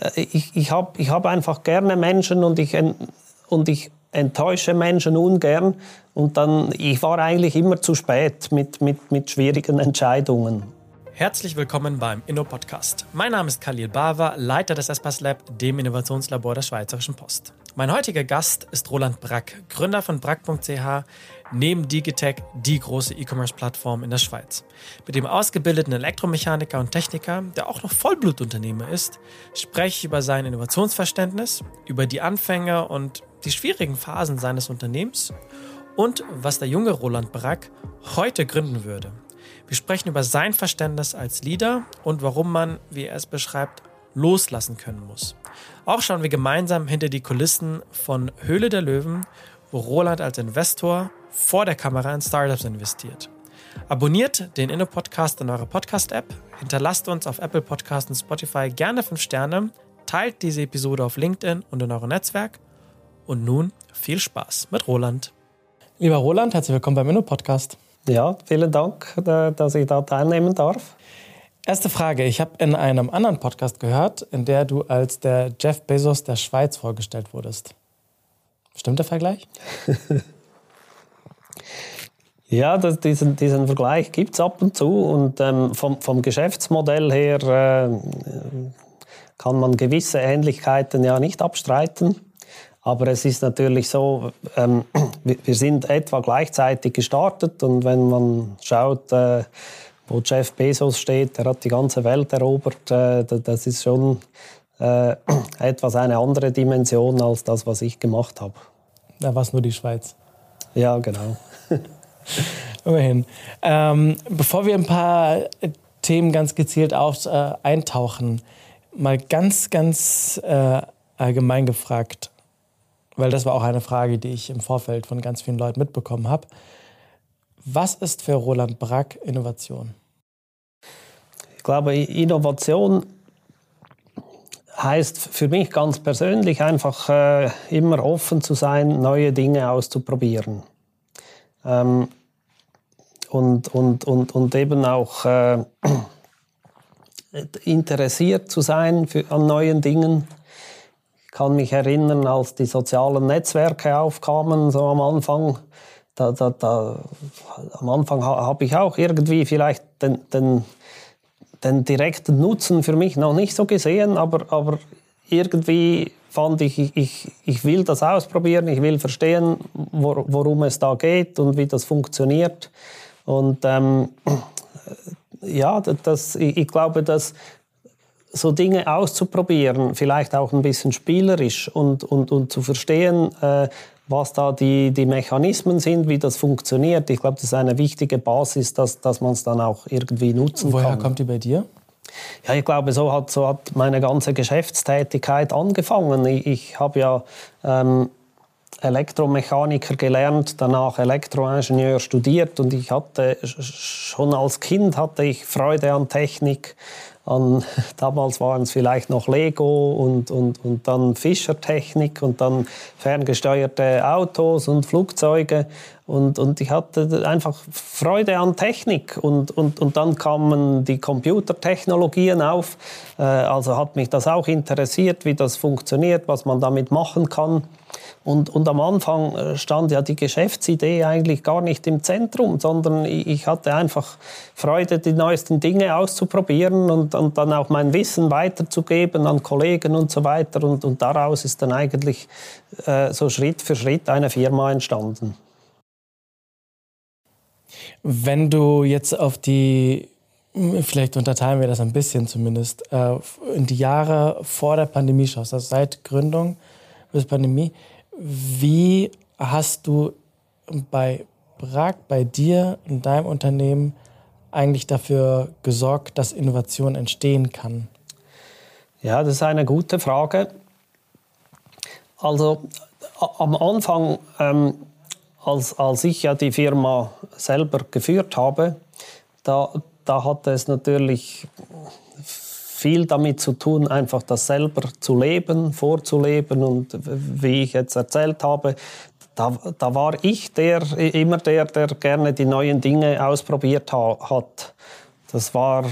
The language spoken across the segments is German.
äh, ich, ich habe ich hab einfach gerne Menschen und ich, und ich enttäusche Menschen ungern. Und dann, ich war eigentlich immer zu spät mit, mit, mit schwierigen Entscheidungen. Herzlich willkommen beim Inno-Podcast. Mein Name ist Khalil Bava, Leiter des Espas Lab, dem Innovationslabor der Schweizerischen Post. Mein heutiger Gast ist Roland Brack, Gründer von brack.ch, neben Digitech die große E-Commerce-Plattform in der Schweiz. Mit dem ausgebildeten Elektromechaniker und Techniker, der auch noch Vollblutunternehmer ist, spreche ich über sein Innovationsverständnis, über die Anfänge und die schwierigen Phasen seines Unternehmens und was der junge Roland Brack heute gründen würde. Wir sprechen über sein Verständnis als Leader und warum man, wie er es beschreibt, loslassen können muss. Auch schauen wir gemeinsam hinter die Kulissen von Höhle der Löwen, wo Roland als Investor vor der Kamera in Startups investiert. Abonniert den Inno-Podcast in eurer Podcast-App, hinterlasst uns auf Apple Podcasts und Spotify gerne 5 Sterne, teilt diese Episode auf LinkedIn und in eurem Netzwerk. Und nun viel Spaß mit Roland. Lieber Roland, herzlich willkommen beim Inno-Podcast. Ja, vielen Dank, dass ich da teilnehmen darf. Erste Frage. Ich habe in einem anderen Podcast gehört, in der du als der Jeff Bezos der Schweiz vorgestellt wurdest. Stimmt der Vergleich? ja, das, diesen, diesen Vergleich gibt es ab und zu. Und ähm, vom, vom Geschäftsmodell her äh, kann man gewisse Ähnlichkeiten ja nicht abstreiten. Aber es ist natürlich so, ähm, wir sind etwa gleichzeitig gestartet und wenn man schaut, äh, wo Jeff Bezos steht, der hat die ganze Welt erobert, äh, das ist schon äh, etwas eine andere Dimension als das, was ich gemacht habe. Da war es nur die Schweiz. Ja, genau. Immerhin. Ähm, bevor wir ein paar Themen ganz gezielt auf, äh, eintauchen, mal ganz, ganz äh, allgemein gefragt weil das war auch eine Frage, die ich im Vorfeld von ganz vielen Leuten mitbekommen habe. Was ist für Roland Brack Innovation? Ich glaube, Innovation heißt für mich ganz persönlich einfach äh, immer offen zu sein, neue Dinge auszuprobieren. Ähm, und, und, und, und eben auch äh, interessiert zu sein für, an neuen Dingen kann mich erinnern, als die sozialen Netzwerke aufkamen, so am Anfang. Da, da, da, am Anfang habe ich auch irgendwie vielleicht den, den, den, direkten Nutzen für mich noch nicht so gesehen, aber, aber irgendwie fand ich, ich, ich will das ausprobieren, ich will verstehen, worum es da geht und wie das funktioniert. Und ähm, ja, das, ich, ich glaube, dass so Dinge auszuprobieren, vielleicht auch ein bisschen spielerisch und, und, und zu verstehen, äh, was da die, die Mechanismen sind, wie das funktioniert. Ich glaube, das ist eine wichtige Basis, dass, dass man es dann auch irgendwie nutzen Woher kann. Woher kommt die bei dir? Ja, ich glaube, so hat, so hat meine ganze Geschäftstätigkeit angefangen. Ich, ich habe ja ähm, Elektromechaniker gelernt, danach Elektroingenieur studiert und ich hatte schon als Kind hatte ich Freude an Technik an, damals waren es vielleicht noch Lego und, und, und dann Fischertechnik und dann ferngesteuerte Autos und Flugzeuge. Und, und ich hatte einfach Freude an Technik. Und, und, und dann kamen die Computertechnologien auf. Äh, also hat mich das auch interessiert, wie das funktioniert, was man damit machen kann. Und, und am Anfang äh, stand ja die Geschäftsidee eigentlich gar nicht im Zentrum, sondern ich hatte einfach Freude, die neuesten Dinge auszuprobieren und, und dann auch mein Wissen weiterzugeben an Kollegen und so weiter. Und, und daraus ist dann eigentlich äh, so Schritt für Schritt eine Firma entstanden. Wenn du jetzt auf die, vielleicht unterteilen wir das ein bisschen zumindest, äh, in die Jahre vor der Pandemie schaust, also seit Gründung bis Pandemie, wie hast du bei Prag, bei dir, in deinem Unternehmen eigentlich dafür gesorgt, dass Innovation entstehen kann? Ja, das ist eine gute Frage. Also am Anfang, ähm, als, als ich ja die Firma selber geführt habe, da, da hatte es natürlich viel damit zu tun, einfach das selber zu leben, vorzuleben. Und wie ich jetzt erzählt habe, da, da war ich der, immer der, der gerne die neuen Dinge ausprobiert ha, hat. das war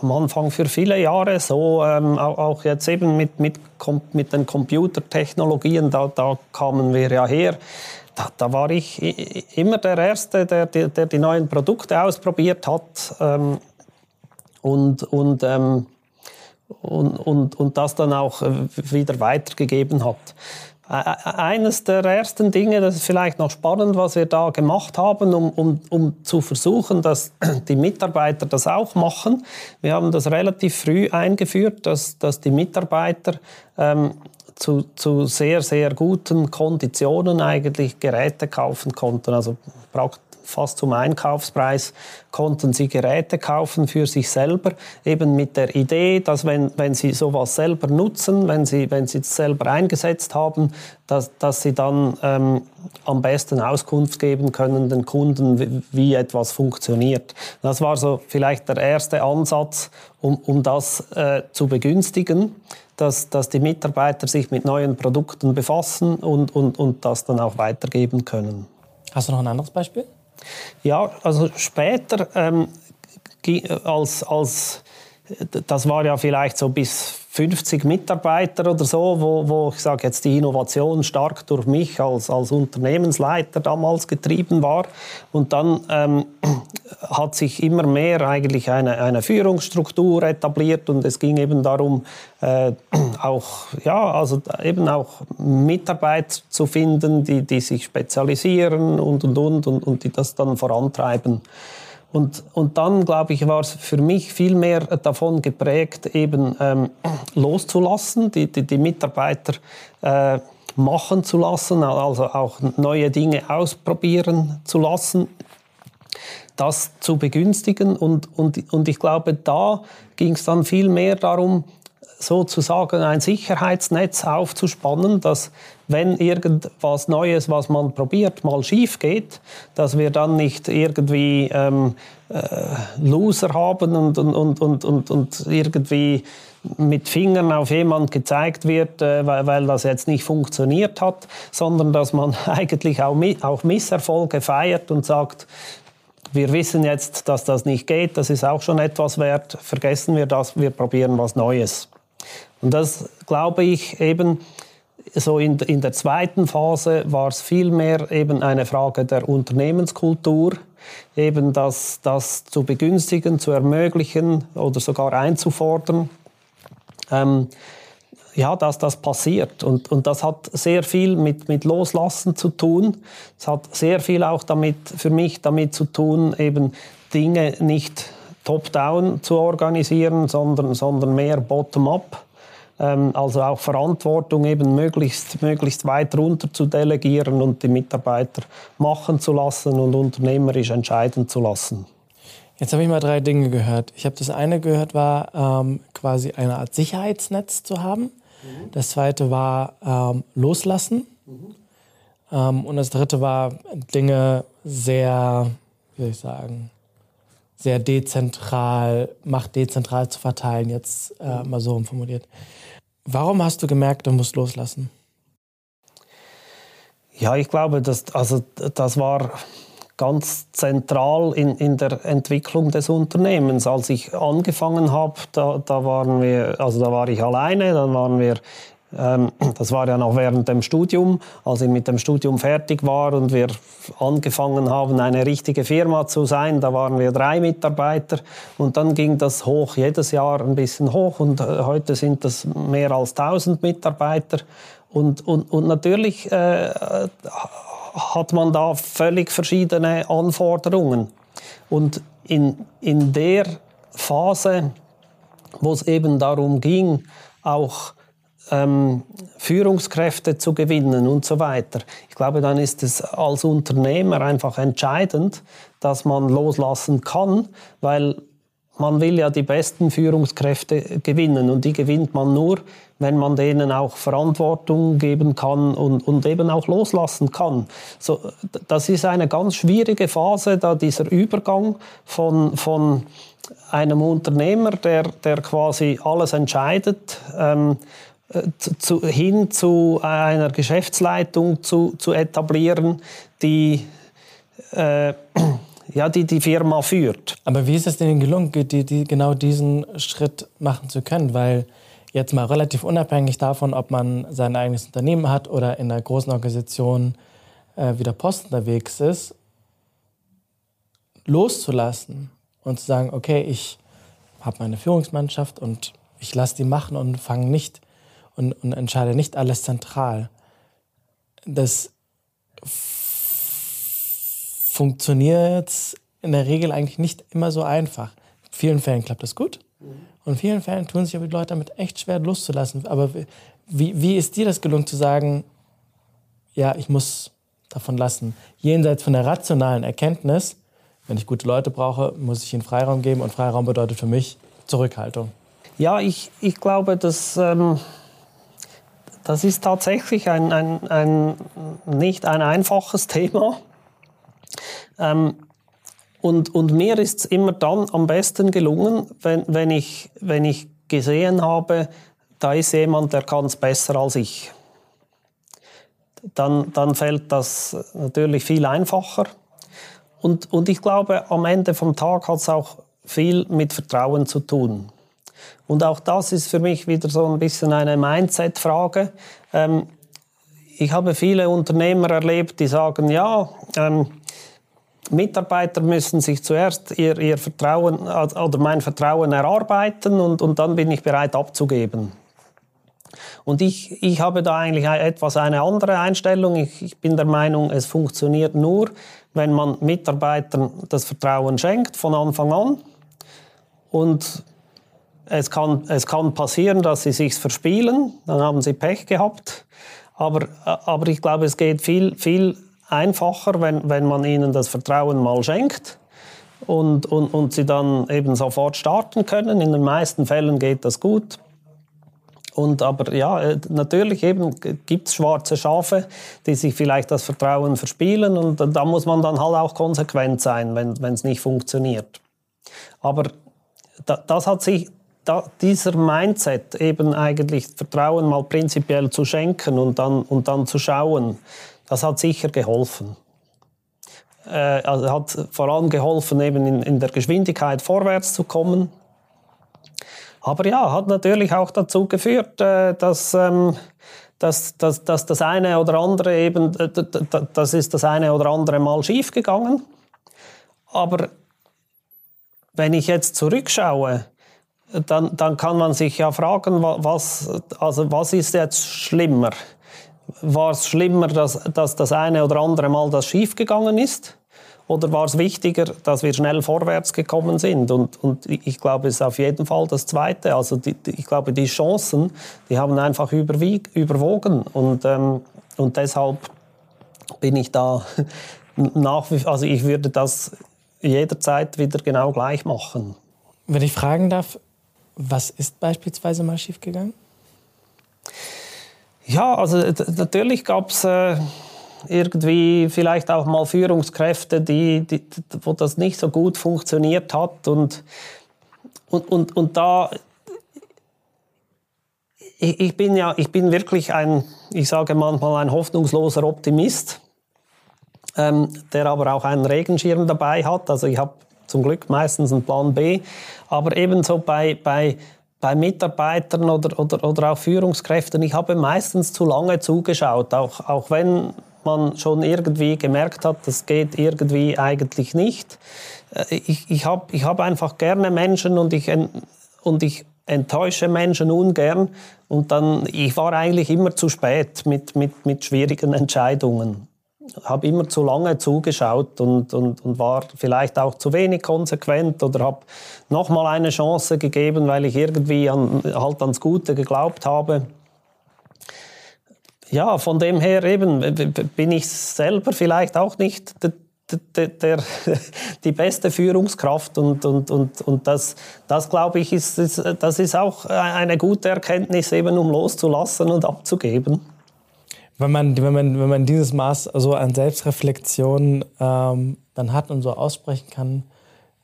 am Anfang für viele Jahre so, ähm, auch, jetzt eben mit, mit, mit den Computertechnologien, da, da kamen wir ja her. Da, da, war ich immer der Erste, der, der, die neuen Produkte ausprobiert hat ähm, und, und, ähm, und, und, und das dann auch äh, wieder weitergegeben hat. Eines der ersten Dinge, das ist vielleicht noch spannend, was wir da gemacht haben, um, um, um zu versuchen, dass die Mitarbeiter das auch machen. Wir haben das relativ früh eingeführt, dass, dass die Mitarbeiter ähm, zu, zu sehr, sehr guten Konditionen eigentlich Geräte kaufen konnten. Also fast zum Einkaufspreis konnten sie Geräte kaufen für sich selber, eben mit der Idee, dass wenn, wenn sie sowas selber nutzen, wenn sie, wenn sie es selber eingesetzt haben, dass, dass sie dann ähm, am besten Auskunft geben können den Kunden, wie, wie, etwas funktioniert. Das war so vielleicht der erste Ansatz, um, um das äh, zu begünstigen. Dass, dass die Mitarbeiter sich mit neuen Produkten befassen und, und, und das dann auch weitergeben können. Hast du noch ein anderes Beispiel? Ja, also später ähm, als, als das war ja vielleicht so bis 50 Mitarbeiter oder so, wo, wo ich sage jetzt die Innovation stark durch mich als, als Unternehmensleiter damals getrieben war. Und dann ähm, hat sich immer mehr eigentlich eine, eine Führungsstruktur etabliert und es ging eben darum, äh, auch, ja, also eben auch Mitarbeit zu finden, die, die sich spezialisieren und, und, und, und, und die das dann vorantreiben. Und, und dann, glaube ich, war es für mich viel mehr davon geprägt, eben ähm, loszulassen, die, die, die Mitarbeiter äh, machen zu lassen, also auch neue Dinge ausprobieren zu lassen, das zu begünstigen. Und, und, und ich glaube, da ging es dann viel mehr darum, sozusagen ein Sicherheitsnetz aufzuspannen, dass wenn irgendwas Neues, was man probiert, mal schief geht, dass wir dann nicht irgendwie ähm, äh, Loser haben und, und, und, und, und irgendwie mit Fingern auf jemand gezeigt wird, äh, weil, weil das jetzt nicht funktioniert hat, sondern dass man eigentlich auch, auch Misserfolge feiert und sagt, wir wissen jetzt, dass das nicht geht, das ist auch schon etwas wert, vergessen wir das, wir probieren was Neues. Und das glaube ich eben, so in, in der zweiten Phase war es vielmehr eben eine Frage der Unternehmenskultur, eben das, das zu begünstigen, zu ermöglichen oder sogar einzufordern. Ähm, ja, dass das passiert. Und, und das hat sehr viel mit, mit Loslassen zu tun. Es hat sehr viel auch damit, für mich damit zu tun, eben Dinge nicht top-down zu organisieren, sondern, sondern mehr bottom-up. Ähm, also auch Verantwortung eben möglichst, möglichst weit runter zu delegieren und die Mitarbeiter machen zu lassen und unternehmerisch entscheiden zu lassen. Jetzt habe ich mal drei Dinge gehört. Ich habe das eine gehört, war ähm, quasi eine Art Sicherheitsnetz zu haben. Mhm. Das zweite war ähm, loslassen. Mhm. Ähm, und das dritte war Dinge sehr, wie soll ich sagen, sehr dezentral, Macht dezentral zu verteilen, jetzt äh, mal so formuliert. Warum hast du gemerkt, du musst loslassen? Ja, ich glaube, das, also, das war ganz zentral in, in der Entwicklung des Unternehmens. Als ich angefangen habe, da, da, waren wir, also da war ich alleine, dann waren wir das war ja noch während dem Studium, als ich mit dem Studium fertig war und wir angefangen haben, eine richtige Firma zu sein. Da waren wir drei Mitarbeiter und dann ging das hoch, jedes Jahr ein bisschen hoch und äh, heute sind das mehr als 1000 Mitarbeiter. Und, und, und natürlich äh, hat man da völlig verschiedene Anforderungen. Und in, in der Phase, wo es eben darum ging, auch ähm, Führungskräfte zu gewinnen und so weiter. Ich glaube, dann ist es als Unternehmer einfach entscheidend, dass man loslassen kann, weil man will ja die besten Führungskräfte gewinnen und die gewinnt man nur, wenn man denen auch Verantwortung geben kann und, und eben auch loslassen kann. So, das ist eine ganz schwierige Phase, da dieser Übergang von, von einem Unternehmer, der, der quasi alles entscheidet, ähm, zu, hin zu einer Geschäftsleitung zu, zu etablieren, die äh, ja, die die Firma führt. Aber wie ist es denn gelungen, die, die, genau diesen Schritt machen zu können? Weil jetzt mal relativ unabhängig davon, ob man sein eigenes Unternehmen hat oder in einer großen Organisation äh, wie der Post unterwegs ist, loszulassen und zu sagen, okay, ich habe meine Führungsmannschaft und ich lasse die machen und fange nicht und, und entscheide nicht alles zentral. Das funktioniert in der Regel eigentlich nicht immer so einfach. In vielen Fällen klappt das gut. Und in vielen Fällen tun sich aber die Leute damit echt schwer loszulassen. Aber wie, wie ist dir das gelungen zu sagen, ja, ich muss davon lassen? Jenseits von der rationalen Erkenntnis, wenn ich gute Leute brauche, muss ich ihnen Freiraum geben. Und Freiraum bedeutet für mich Zurückhaltung. Ja, ich, ich glaube, dass, ähm, das ist tatsächlich ein, ein, ein, nicht ein einfaches Thema. Ähm, und, und mir ist es immer dann am besten gelungen, wenn, wenn, ich, wenn ich gesehen habe, da ist jemand, der kann es besser als ich. Dann, dann fällt das natürlich viel einfacher. Und, und ich glaube, am Ende vom Tag hat es auch viel mit Vertrauen zu tun. Und auch das ist für mich wieder so ein bisschen eine Mindset-Frage. Ähm, ich habe viele Unternehmer erlebt, die sagen, ja, ähm, Mitarbeiter müssen sich zuerst ihr, ihr Vertrauen oder mein Vertrauen erarbeiten und, und dann bin ich bereit abzugeben. Und ich, ich habe da eigentlich etwas eine andere Einstellung. Ich, ich bin der Meinung, es funktioniert nur, wenn man Mitarbeitern das Vertrauen schenkt von Anfang an. Und es kann, es kann passieren, dass sie sich verspielen, dann haben sie Pech gehabt. Aber, aber ich glaube, es geht viel, viel einfacher, wenn, wenn man ihnen das Vertrauen mal schenkt und, und, und sie dann eben sofort starten können. In den meisten Fällen geht das gut. Und aber ja, äh, natürlich gibt es schwarze Schafe, die sich vielleicht das Vertrauen verspielen und da muss man dann halt auch konsequent sein, wenn es nicht funktioniert. Aber da, das hat sich, da, dieser Mindset eben eigentlich Vertrauen mal prinzipiell zu schenken und dann, und dann zu schauen, das hat sicher geholfen. Äh, also hat vor allem geholfen, eben in, in der Geschwindigkeit vorwärts zu kommen. Aber ja, hat natürlich auch dazu geführt, äh, dass, ähm, dass, dass, dass das eine oder andere eben, äh, das ist das eine oder andere Mal schiefgegangen. Aber wenn ich jetzt zurückschaue, dann, dann kann man sich ja fragen, was, also was ist jetzt schlimmer? war es schlimmer, dass, dass das eine oder andere Mal das schiefgegangen ist? Oder war es wichtiger, dass wir schnell vorwärts gekommen sind? Und, und ich glaube, es ist auf jeden Fall das Zweite. Also die, die, ich glaube, die Chancen, die haben einfach überwogen. Und, ähm, und deshalb bin ich da nach wie also ich würde das jederzeit wieder genau gleich machen. Wenn ich fragen darf, was ist beispielsweise mal schiefgegangen? Ja, also natürlich gab es äh, irgendwie vielleicht auch mal Führungskräfte, die, die, wo das nicht so gut funktioniert hat. Und, und, und, und da, ich, ich, bin ja, ich bin wirklich ein, ich sage manchmal, ein hoffnungsloser Optimist, ähm, der aber auch einen Regenschirm dabei hat. Also ich habe zum Glück meistens einen Plan B. Aber ebenso bei, bei bei Mitarbeitern oder, oder, oder auch Führungskräften, ich habe meistens zu lange zugeschaut, auch, auch wenn man schon irgendwie gemerkt hat, das geht irgendwie eigentlich nicht. Äh, ich, ich habe ich hab einfach gerne Menschen und ich, und ich enttäusche Menschen ungern. Und dann, ich war eigentlich immer zu spät mit, mit, mit schwierigen Entscheidungen habe immer zu lange zugeschaut und, und, und war vielleicht auch zu wenig konsequent oder habe nochmal eine Chance gegeben, weil ich irgendwie an, halt ans Gute geglaubt habe. Ja, von dem her eben bin ich selber vielleicht auch nicht der, der, der, die beste Führungskraft und, und, und, und das, das glaube ich, ist, das ist auch eine gute Erkenntnis, eben um loszulassen und abzugeben. Wenn man, wenn man, wenn man dieses Maß so an Selbstreflexion ähm, dann hat und so aussprechen kann,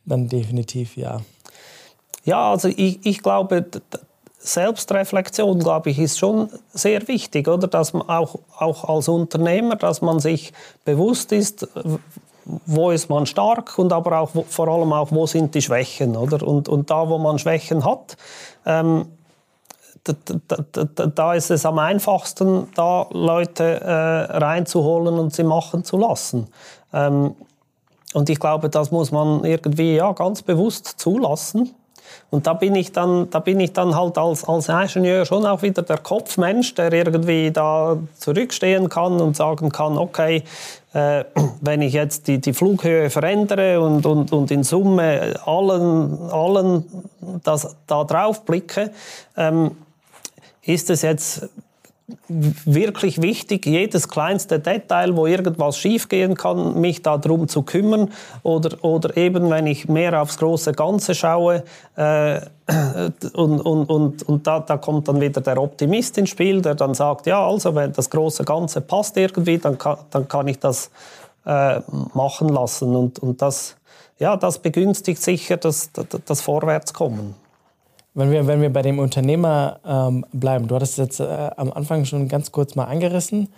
dann definitiv ja. Ja, also ich, ich glaube, Selbstreflexion, glaube ich, ist schon sehr wichtig, oder? Dass man auch, auch als Unternehmer, dass man sich bewusst ist, wo ist man stark und aber auch vor allem auch, wo sind die Schwächen. Oder? Und, und da, wo man Schwächen hat, ähm, da, ist es am einfachsten, da Leute äh, reinzuholen und sie machen zu lassen. Ähm, und ich glaube, das muss man irgendwie ja, ganz bewusst zulassen. Und da bin ich dann, da bin ich dann halt als, als Ingenieur schon auch wieder der Kopfmensch, der irgendwie da zurückstehen kann und sagen kann, okay, äh, wenn ich jetzt die, die Flughöhe verändere und, und, und in Summe allen, allen das, da drauf blicke, ähm, ist es jetzt wirklich wichtig, jedes kleinste Detail, wo irgendwas schiefgehen kann, mich darum zu kümmern. Oder, oder eben, wenn ich mehr aufs große Ganze schaue, äh, und, und, und, und da, da kommt dann wieder der Optimist ins Spiel, der dann sagt, ja, also wenn das große Ganze passt irgendwie, dann kann, dann kann ich das äh, machen lassen. Und, und das, ja, das begünstigt sicher das, das, das Vorwärtskommen. Wenn wir, wenn wir bei dem Unternehmer ähm, bleiben, du hattest es jetzt äh, am Anfang schon ganz kurz mal angerissen.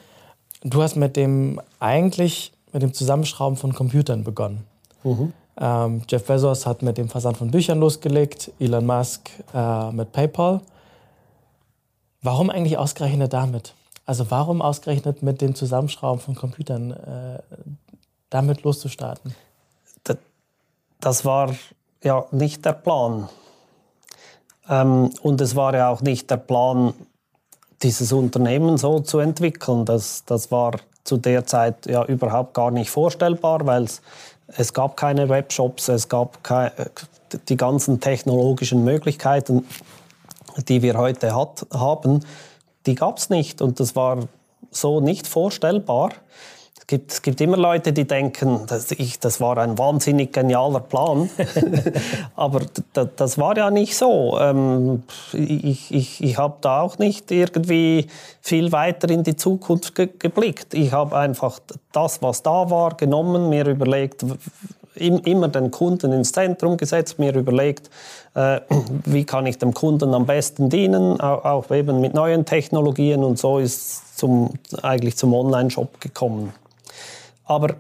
Du hast mit dem eigentlich mit dem Zusammenschrauben von Computern begonnen. Mhm. Ähm, Jeff Bezos hat mit dem Versand von Büchern losgelegt, Elon Musk äh, mit PayPal. Warum eigentlich ausgerechnet damit? Also warum ausgerechnet mit dem Zusammenschrauben von Computern äh, damit loszustarten? Das war ja nicht der Plan. Ähm, und es war ja auch nicht der Plan, dieses Unternehmen so zu entwickeln. Das, das war zu der Zeit ja überhaupt gar nicht vorstellbar, weil es, gab keine Webshops, es gab keine, die ganzen technologischen Möglichkeiten, die wir heute hat, haben, die gab es nicht. Und das war so nicht vorstellbar gibt, es gibt immer Leute, die denken, dass ich, das war ein wahnsinnig genialer Plan. Aber das war ja nicht so. Ähm, ich ich, ich habe da auch nicht irgendwie viel weiter in die Zukunft ge geblickt. Ich habe einfach das, was da war, genommen, mir überlegt, immer den Kunden ins Zentrum gesetzt, mir überlegt, äh, wie kann ich dem Kunden am besten dienen, auch, auch eben mit neuen Technologien und so ist zum, eigentlich zum Online-Shop gekommen. Aber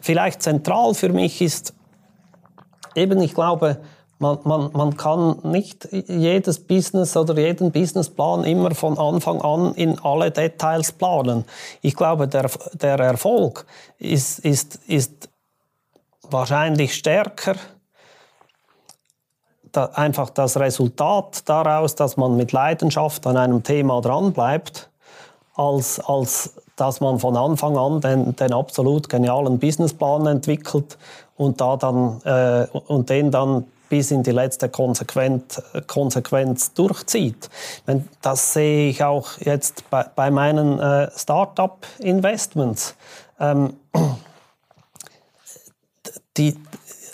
vielleicht zentral für mich ist eben, ich glaube, man, man, man kann nicht jedes Business oder jeden Businessplan immer von Anfang an in alle Details planen. Ich glaube, der, der Erfolg ist, ist, ist wahrscheinlich stärker da, einfach das Resultat daraus, dass man mit Leidenschaft an einem Thema dranbleibt, als, als dass man von Anfang an den, den absolut genialen Businessplan entwickelt und, da dann, äh, und den dann bis in die letzte Konsequenz, Konsequenz durchzieht. Das sehe ich auch jetzt bei, bei meinen äh, Start-up-Investments. Ähm, die,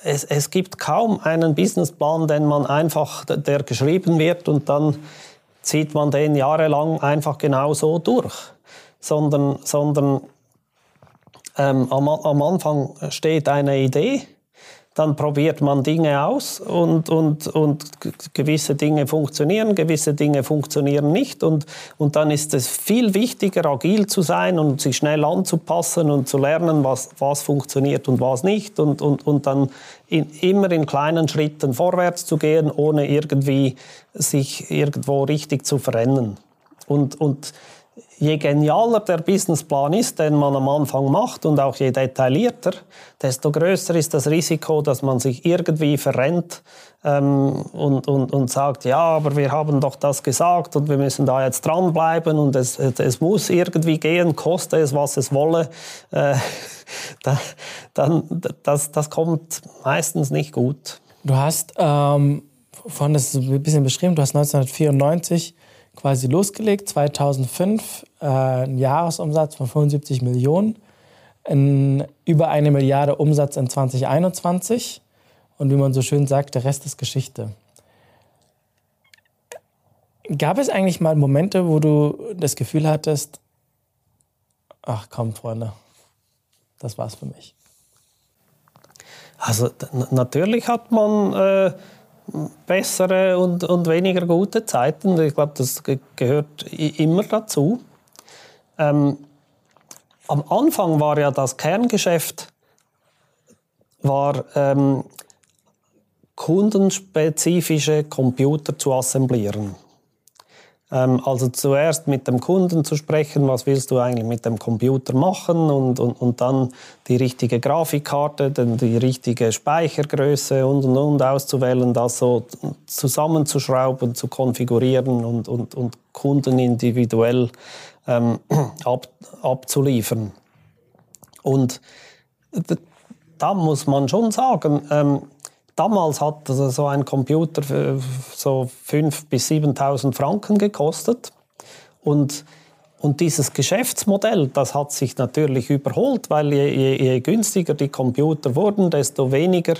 es, es, gibt kaum einen Businessplan, den man einfach, der geschrieben wird und dann zieht man den jahrelang einfach genau so durch sondern, sondern ähm, am, am Anfang steht eine Idee, dann probiert man Dinge aus und, und, und gewisse Dinge funktionieren, gewisse Dinge funktionieren nicht. Und, und dann ist es viel wichtiger, agil zu sein und sich schnell anzupassen und zu lernen, was, was funktioniert und was nicht. Und, und, und dann in, immer in kleinen Schritten vorwärts zu gehen, ohne irgendwie sich irgendwo richtig zu verrennen. Und, und je genialer der Businessplan ist, den man am Anfang macht und auch je detaillierter, desto größer ist das Risiko, dass man sich irgendwie verrennt ähm, und, und, und sagt, ja, aber wir haben doch das gesagt und wir müssen da jetzt dranbleiben und es, es muss irgendwie gehen, koste es, was es wolle. Äh, da, dann, das, das kommt meistens nicht gut. Du hast, ähm, vorhin das ein bisschen beschrieben, du hast 1994 quasi losgelegt, 2005 äh, ein Jahresumsatz von 75 Millionen, in über eine Milliarde Umsatz in 2021 und wie man so schön sagt, der Rest ist Geschichte. Gab es eigentlich mal Momente, wo du das Gefühl hattest, ach komm, Freunde, das war's für mich? Also natürlich hat man äh, bessere und, und weniger gute Zeiten. Ich glaube, das gehört immer dazu. Ähm, am Anfang war ja das Kerngeschäft war ähm, kundenspezifische Computer zu assemblieren. Ähm, also zuerst mit dem Kunden zu sprechen, was willst du eigentlich mit dem Computer machen und, und, und dann die richtige Grafikkarte, dann die richtige Speichergröße und, und, und auszuwählen, das so zusammenzuschrauben, zu konfigurieren und, und, und Kunden individuell ähm, ab, abzuliefern. Und da muss man schon sagen, ähm, damals hat so ein Computer so 5.000 bis 7.000 Franken gekostet. Und, und dieses Geschäftsmodell, das hat sich natürlich überholt, weil je, je, je günstiger die Computer wurden, desto weniger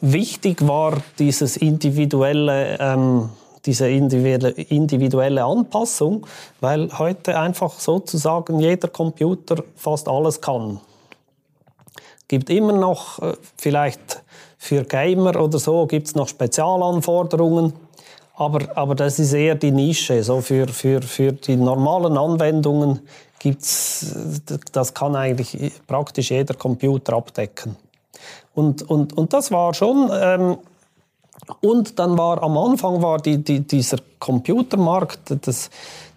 wichtig war dieses individuelle ähm, diese individuelle Anpassung, weil heute einfach sozusagen jeder Computer fast alles kann. Es gibt immer noch äh, vielleicht für Gamer oder so gibt es noch Spezialanforderungen, aber, aber das ist eher die Nische. So für, für, für die normalen Anwendungen gibt's, das kann eigentlich praktisch jeder Computer abdecken. Und, und, und das war schon ähm, und dann war am Anfang war die, die, dieser Computermarkt, das,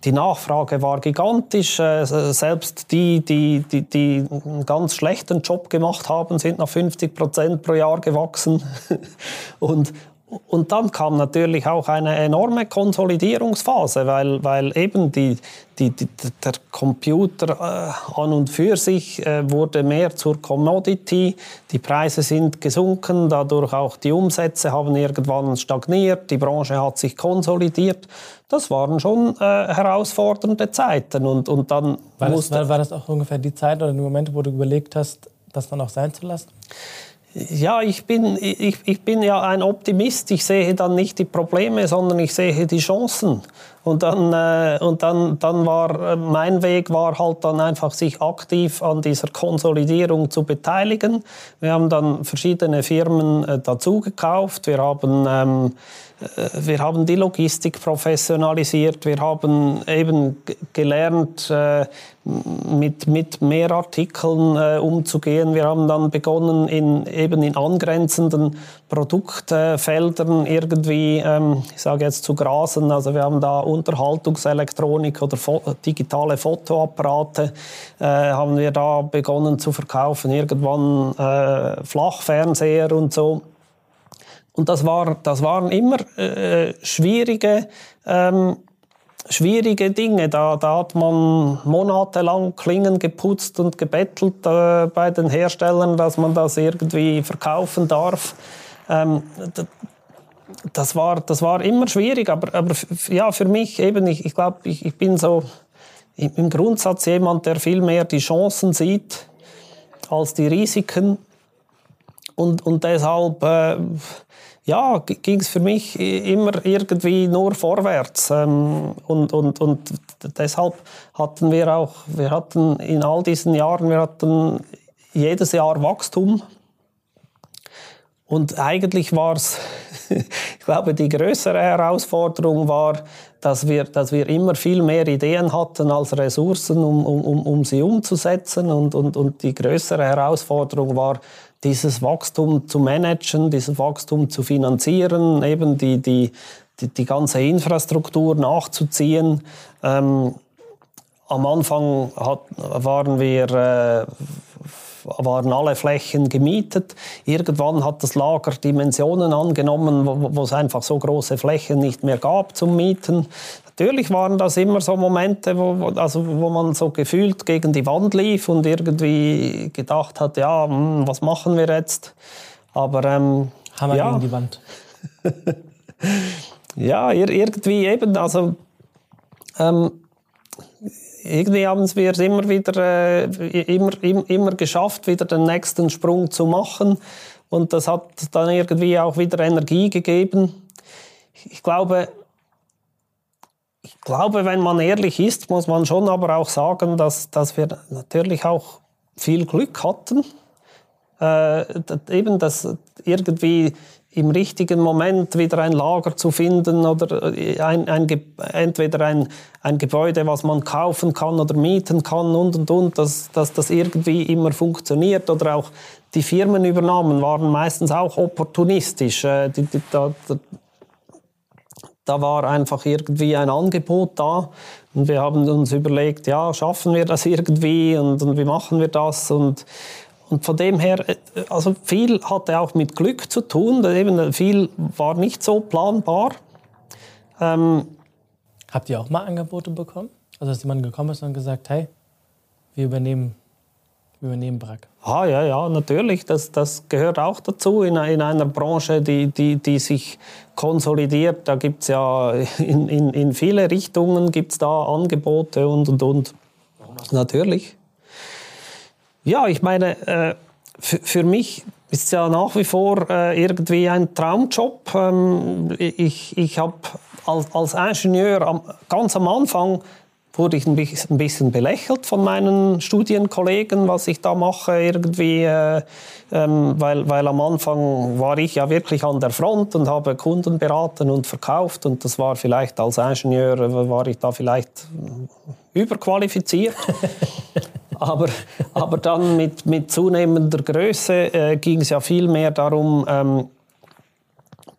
die Nachfrage war gigantisch. Äh, selbst die, die, die, die einen ganz schlechten Job gemacht haben, sind nach 50 Prozent pro Jahr gewachsen. Und, und dann kam natürlich auch eine enorme Konsolidierungsphase, weil, weil eben die, die, die, der Computer äh, an und für sich äh, wurde mehr zur Commodity. Die Preise sind gesunken, dadurch auch die Umsätze haben irgendwann stagniert, die Branche hat sich konsolidiert. Das waren schon äh, herausfordernde Zeiten. Und, und dann war, das, war, war das auch ungefähr die Zeit oder die Momente, wo du überlegt hast, das dann auch sein zu lassen? Ja, ich bin, ich, ich bin ja ein Optimist. Ich sehe dann nicht die Probleme, sondern ich sehe die Chancen. Und dann, äh, und dann, dann war äh, mein Weg war halt dann einfach sich aktiv an dieser Konsolidierung zu beteiligen. Wir haben dann verschiedene Firmen äh, dazu gekauft. Wir haben ähm, äh, wir haben die Logistik professionalisiert, wir haben eben gelernt, äh, mit, mit mehr Artikeln umzugehen. Wir haben dann begonnen, in, eben in angrenzenden Produktfeldern irgendwie, ähm, ich sage jetzt zu grasen. Also wir haben da Unterhaltungselektronik oder digitale Fotoapparate, haben wir da begonnen zu verkaufen. Irgendwann Flachfernseher und so. Und das, war, das waren immer äh, schwierige, ähm, schwierige Dinge. Da, da hat man monatelang Klingen geputzt und gebettelt äh, bei den Herstellern, dass man das irgendwie verkaufen darf. Ähm, das war, das war immer schwierig, aber, aber ja, für mich eben, ich, ich glaube, ich, ich bin so im Grundsatz jemand, der viel mehr die Chancen sieht als die Risiken. Und, und deshalb äh, ja, ging es für mich immer irgendwie nur vorwärts. Ähm, und, und, und deshalb hatten wir auch, wir hatten in all diesen Jahren, wir hatten jedes Jahr Wachstum. Und eigentlich war es, ich glaube, die größere Herausforderung war, dass wir, dass wir immer viel mehr Ideen hatten als Ressourcen, um, um, um sie umzusetzen. Und, und, und die größere Herausforderung war, dieses Wachstum zu managen, dieses Wachstum zu finanzieren, eben die, die, die, die ganze Infrastruktur nachzuziehen. Ähm, am Anfang hat, waren wir äh, waren alle Flächen gemietet. Irgendwann hat das Lager Dimensionen angenommen, wo, wo es einfach so große Flächen nicht mehr gab zum Mieten. Natürlich waren das immer so Momente, wo, also wo man so gefühlt gegen die Wand lief und irgendwie gedacht hat, ja, hm, was machen wir jetzt? Aber ähm, haben wir ja. gegen die Wand. ja, irgendwie eben, also ähm, irgendwie haben wir es immer wieder äh, immer, immer, immer geschafft, wieder den nächsten Sprung zu machen. Und das hat dann irgendwie auch wieder Energie gegeben. Ich glaube, ich glaube, wenn man ehrlich ist, muss man schon aber auch sagen, dass, dass wir natürlich auch viel Glück hatten. Äh, eben, dass irgendwie im richtigen Moment wieder ein Lager zu finden oder äh, ein, ein, entweder ein, ein Gebäude, was man kaufen kann oder mieten kann und und und, dass, dass das irgendwie immer funktioniert oder auch die Firmenübernahmen waren meistens auch opportunistisch. Äh, die, die, da, da war einfach irgendwie ein Angebot da und wir haben uns überlegt, ja, schaffen wir das irgendwie und, und wie machen wir das und und von dem her, äh, also viel hatte auch mit Glück zu tun. Eben viel war nicht so planbar. Ähm, Habt ihr auch mal Angebote bekommen? Also dass jemand gekommen ist und gesagt, hey, wir übernehmen, wir übernehmen Brack. Ah, ja, ja, natürlich. Das, das gehört auch dazu in, in einer Branche, die, die, die sich konsolidiert. Da gibt es ja in, in, in viele Richtungen gibt's da Angebote und, und, und. Natürlich. Ja, ich meine, äh, für mich ist es ja nach wie vor äh, irgendwie ein Traumjob. Ähm, ich ich habe als, als Ingenieur am, ganz am Anfang wurde ich ein bisschen belächelt von meinen Studienkollegen, was ich da mache irgendwie, äh, ähm, weil, weil am Anfang war ich ja wirklich an der Front und habe Kunden beraten und verkauft und das war vielleicht als Ingenieur, äh, war ich da vielleicht überqualifiziert. aber, aber dann mit, mit zunehmender Größe äh, ging es ja viel mehr darum, ähm,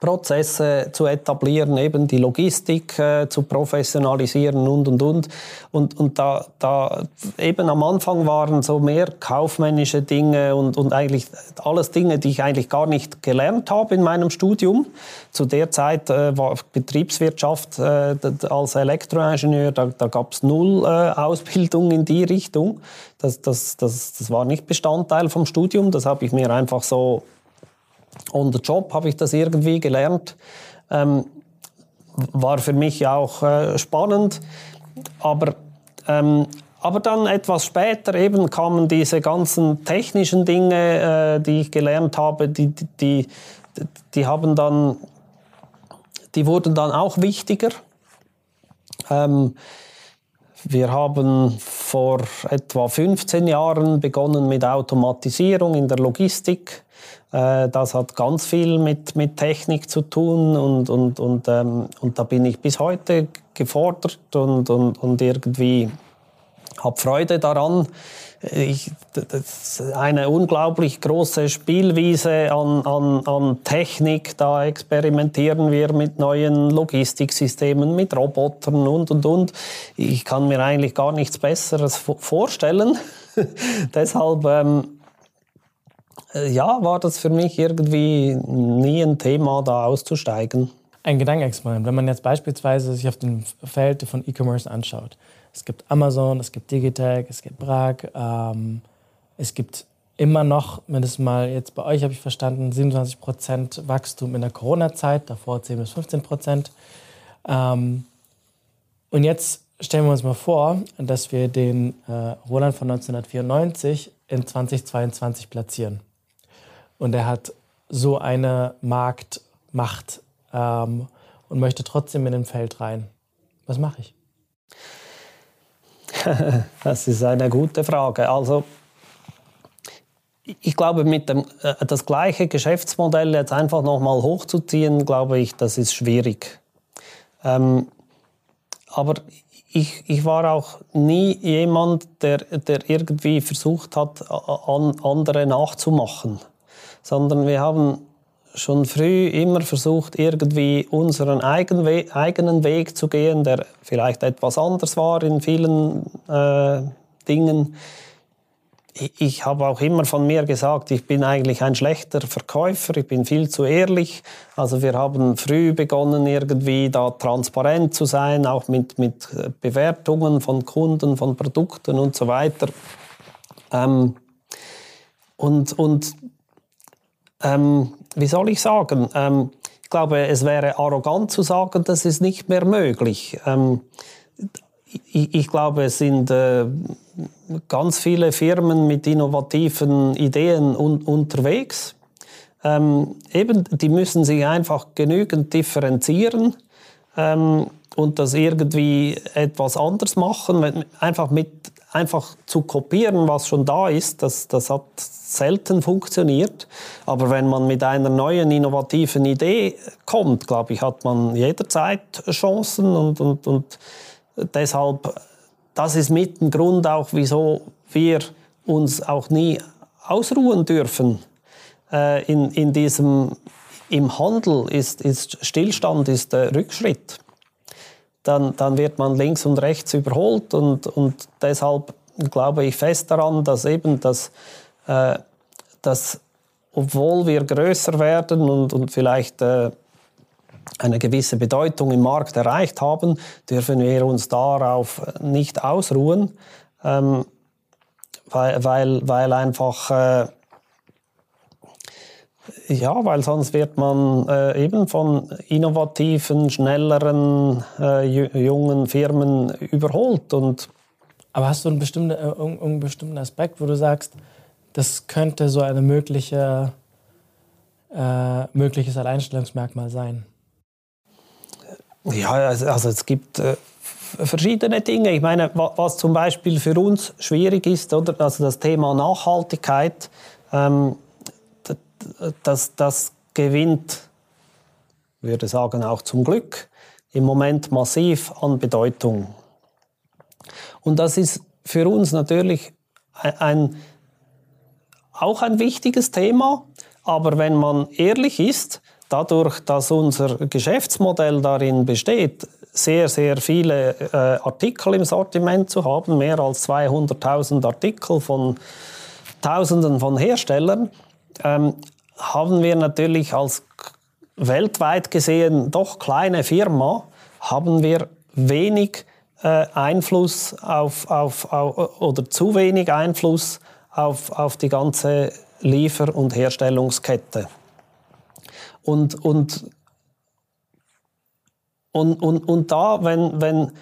Prozesse zu etablieren, eben die Logistik äh, zu professionalisieren und und und und und da, da eben am Anfang waren so mehr kaufmännische Dinge und und eigentlich alles Dinge, die ich eigentlich gar nicht gelernt habe in meinem Studium. Zu der Zeit äh, war Betriebswirtschaft äh, als Elektroingenieur, da, da gab es null äh, Ausbildung in die Richtung. Das, das, das, das war nicht Bestandteil vom Studium. Das habe ich mir einfach so on the job habe ich das irgendwie gelernt. Ähm, war für mich auch äh, spannend. Aber, ähm, aber dann etwas später eben kamen diese ganzen technischen Dinge, äh, die ich gelernt habe, die, die, die, haben dann, die wurden dann auch wichtiger. Ähm, wir haben vor etwa 15 Jahren begonnen mit Automatisierung in der Logistik. Äh, das hat ganz viel mit, mit Technik zu tun und, und, und, ähm, und da bin ich bis heute gefordert und, und, und irgendwie habe Freude daran. Ich, das ist eine unglaublich große Spielwiese an, an, an Technik. Da experimentieren wir mit neuen Logistiksystemen, mit Robotern und, und, und. Ich kann mir eigentlich gar nichts Besseres vorstellen. Deshalb ähm, äh, ja, war das für mich irgendwie nie ein Thema, da auszusteigen. Ein Gedankenexperiment. Wenn man jetzt beispielsweise sich auf dem Feld von E-Commerce anschaut. Es gibt Amazon, es gibt Digitec, es gibt Brag, ähm, es gibt immer noch, mindestens mal jetzt bei euch habe ich verstanden, 27 Prozent Wachstum in der Corona-Zeit, davor 10 bis 15 Prozent. Ähm, und jetzt stellen wir uns mal vor, dass wir den äh, Roland von 1994 in 2022 platzieren und er hat so eine Marktmacht ähm, und möchte trotzdem in den Feld rein. Was mache ich? das ist eine gute Frage. Also ich glaube, mit dem, äh, das gleiche Geschäftsmodell jetzt einfach nochmal hochzuziehen, glaube ich, das ist schwierig. Ähm, aber ich, ich war auch nie jemand, der, der irgendwie versucht hat, an andere nachzumachen sondern wir haben schon früh immer versucht, irgendwie unseren eigenen Weg zu gehen, der vielleicht etwas anders war in vielen äh, Dingen. Ich habe auch immer von mir gesagt, ich bin eigentlich ein schlechter Verkäufer, ich bin viel zu ehrlich. Also wir haben früh begonnen, irgendwie da transparent zu sein, auch mit, mit Bewertungen von Kunden, von Produkten und so weiter. Ähm, und, und ähm, wie soll ich sagen, ähm, ich glaube, es wäre arrogant zu sagen, das ist nicht mehr möglich. Ähm, ich, ich, glaube, es sind äh, ganz viele Firmen mit innovativen Ideen un unterwegs. Ähm, eben, die müssen sich einfach genügend differenzieren ähm, und das irgendwie etwas anders machen, einfach mit einfach zu kopieren, was schon da ist, das, das hat selten funktioniert. Aber wenn man mit einer neuen, innovativen Idee kommt, glaube ich, hat man jederzeit Chancen und, und, und deshalb, das ist mit ein Grund auch, wieso wir uns auch nie ausruhen dürfen. Äh, in, in diesem, Im Handel ist, ist Stillstand ist äh, Rückschritt. Dann, dann wird man links und rechts überholt und, und deshalb glaube ich fest daran, dass eben das, äh, dass obwohl wir größer werden und, und vielleicht äh, eine gewisse Bedeutung im Markt erreicht haben, dürfen wir uns darauf nicht ausruhen, ähm, weil, weil, weil einfach äh, ja, weil sonst wird man äh, eben von innovativen, schnelleren, äh, jungen Firmen überholt. Und Aber hast du einen bestimmten, äh, einen bestimmten Aspekt, wo du sagst, das könnte so ein mögliche, äh, mögliches Alleinstellungsmerkmal sein? Ja, also, also es gibt äh, verschiedene Dinge. Ich meine, was zum Beispiel für uns schwierig ist, oder? Also das Thema Nachhaltigkeit, ähm, das, das gewinnt, würde sagen, auch zum Glück im Moment massiv an Bedeutung. Und das ist für uns natürlich ein, auch ein wichtiges Thema, aber wenn man ehrlich ist, dadurch, dass unser Geschäftsmodell darin besteht, sehr, sehr viele äh, Artikel im Sortiment zu haben, mehr als 200.000 Artikel von Tausenden von Herstellern, ähm, haben wir natürlich als weltweit gesehen doch kleine Firma, haben wir wenig äh, Einfluss auf, auf, auf, oder zu wenig Einfluss auf, auf die ganze Liefer- und Herstellungskette. Und, und, und, und, und da, wenn, wenn,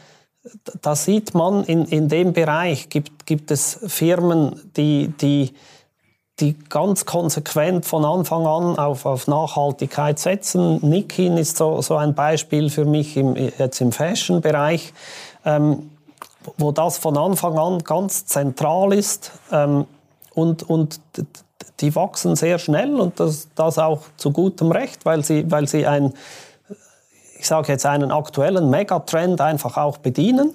da sieht man, in, in dem Bereich gibt, gibt es Firmen, die, die, die ganz konsequent von Anfang an auf, auf Nachhaltigkeit setzen. Nikin ist so, so ein Beispiel für mich im, jetzt im Fashion-Bereich, ähm, wo das von Anfang an ganz zentral ist ähm, und, und die wachsen sehr schnell und das, das auch zu gutem Recht, weil sie, weil sie ein, ich sage jetzt einen aktuellen Megatrend einfach auch bedienen.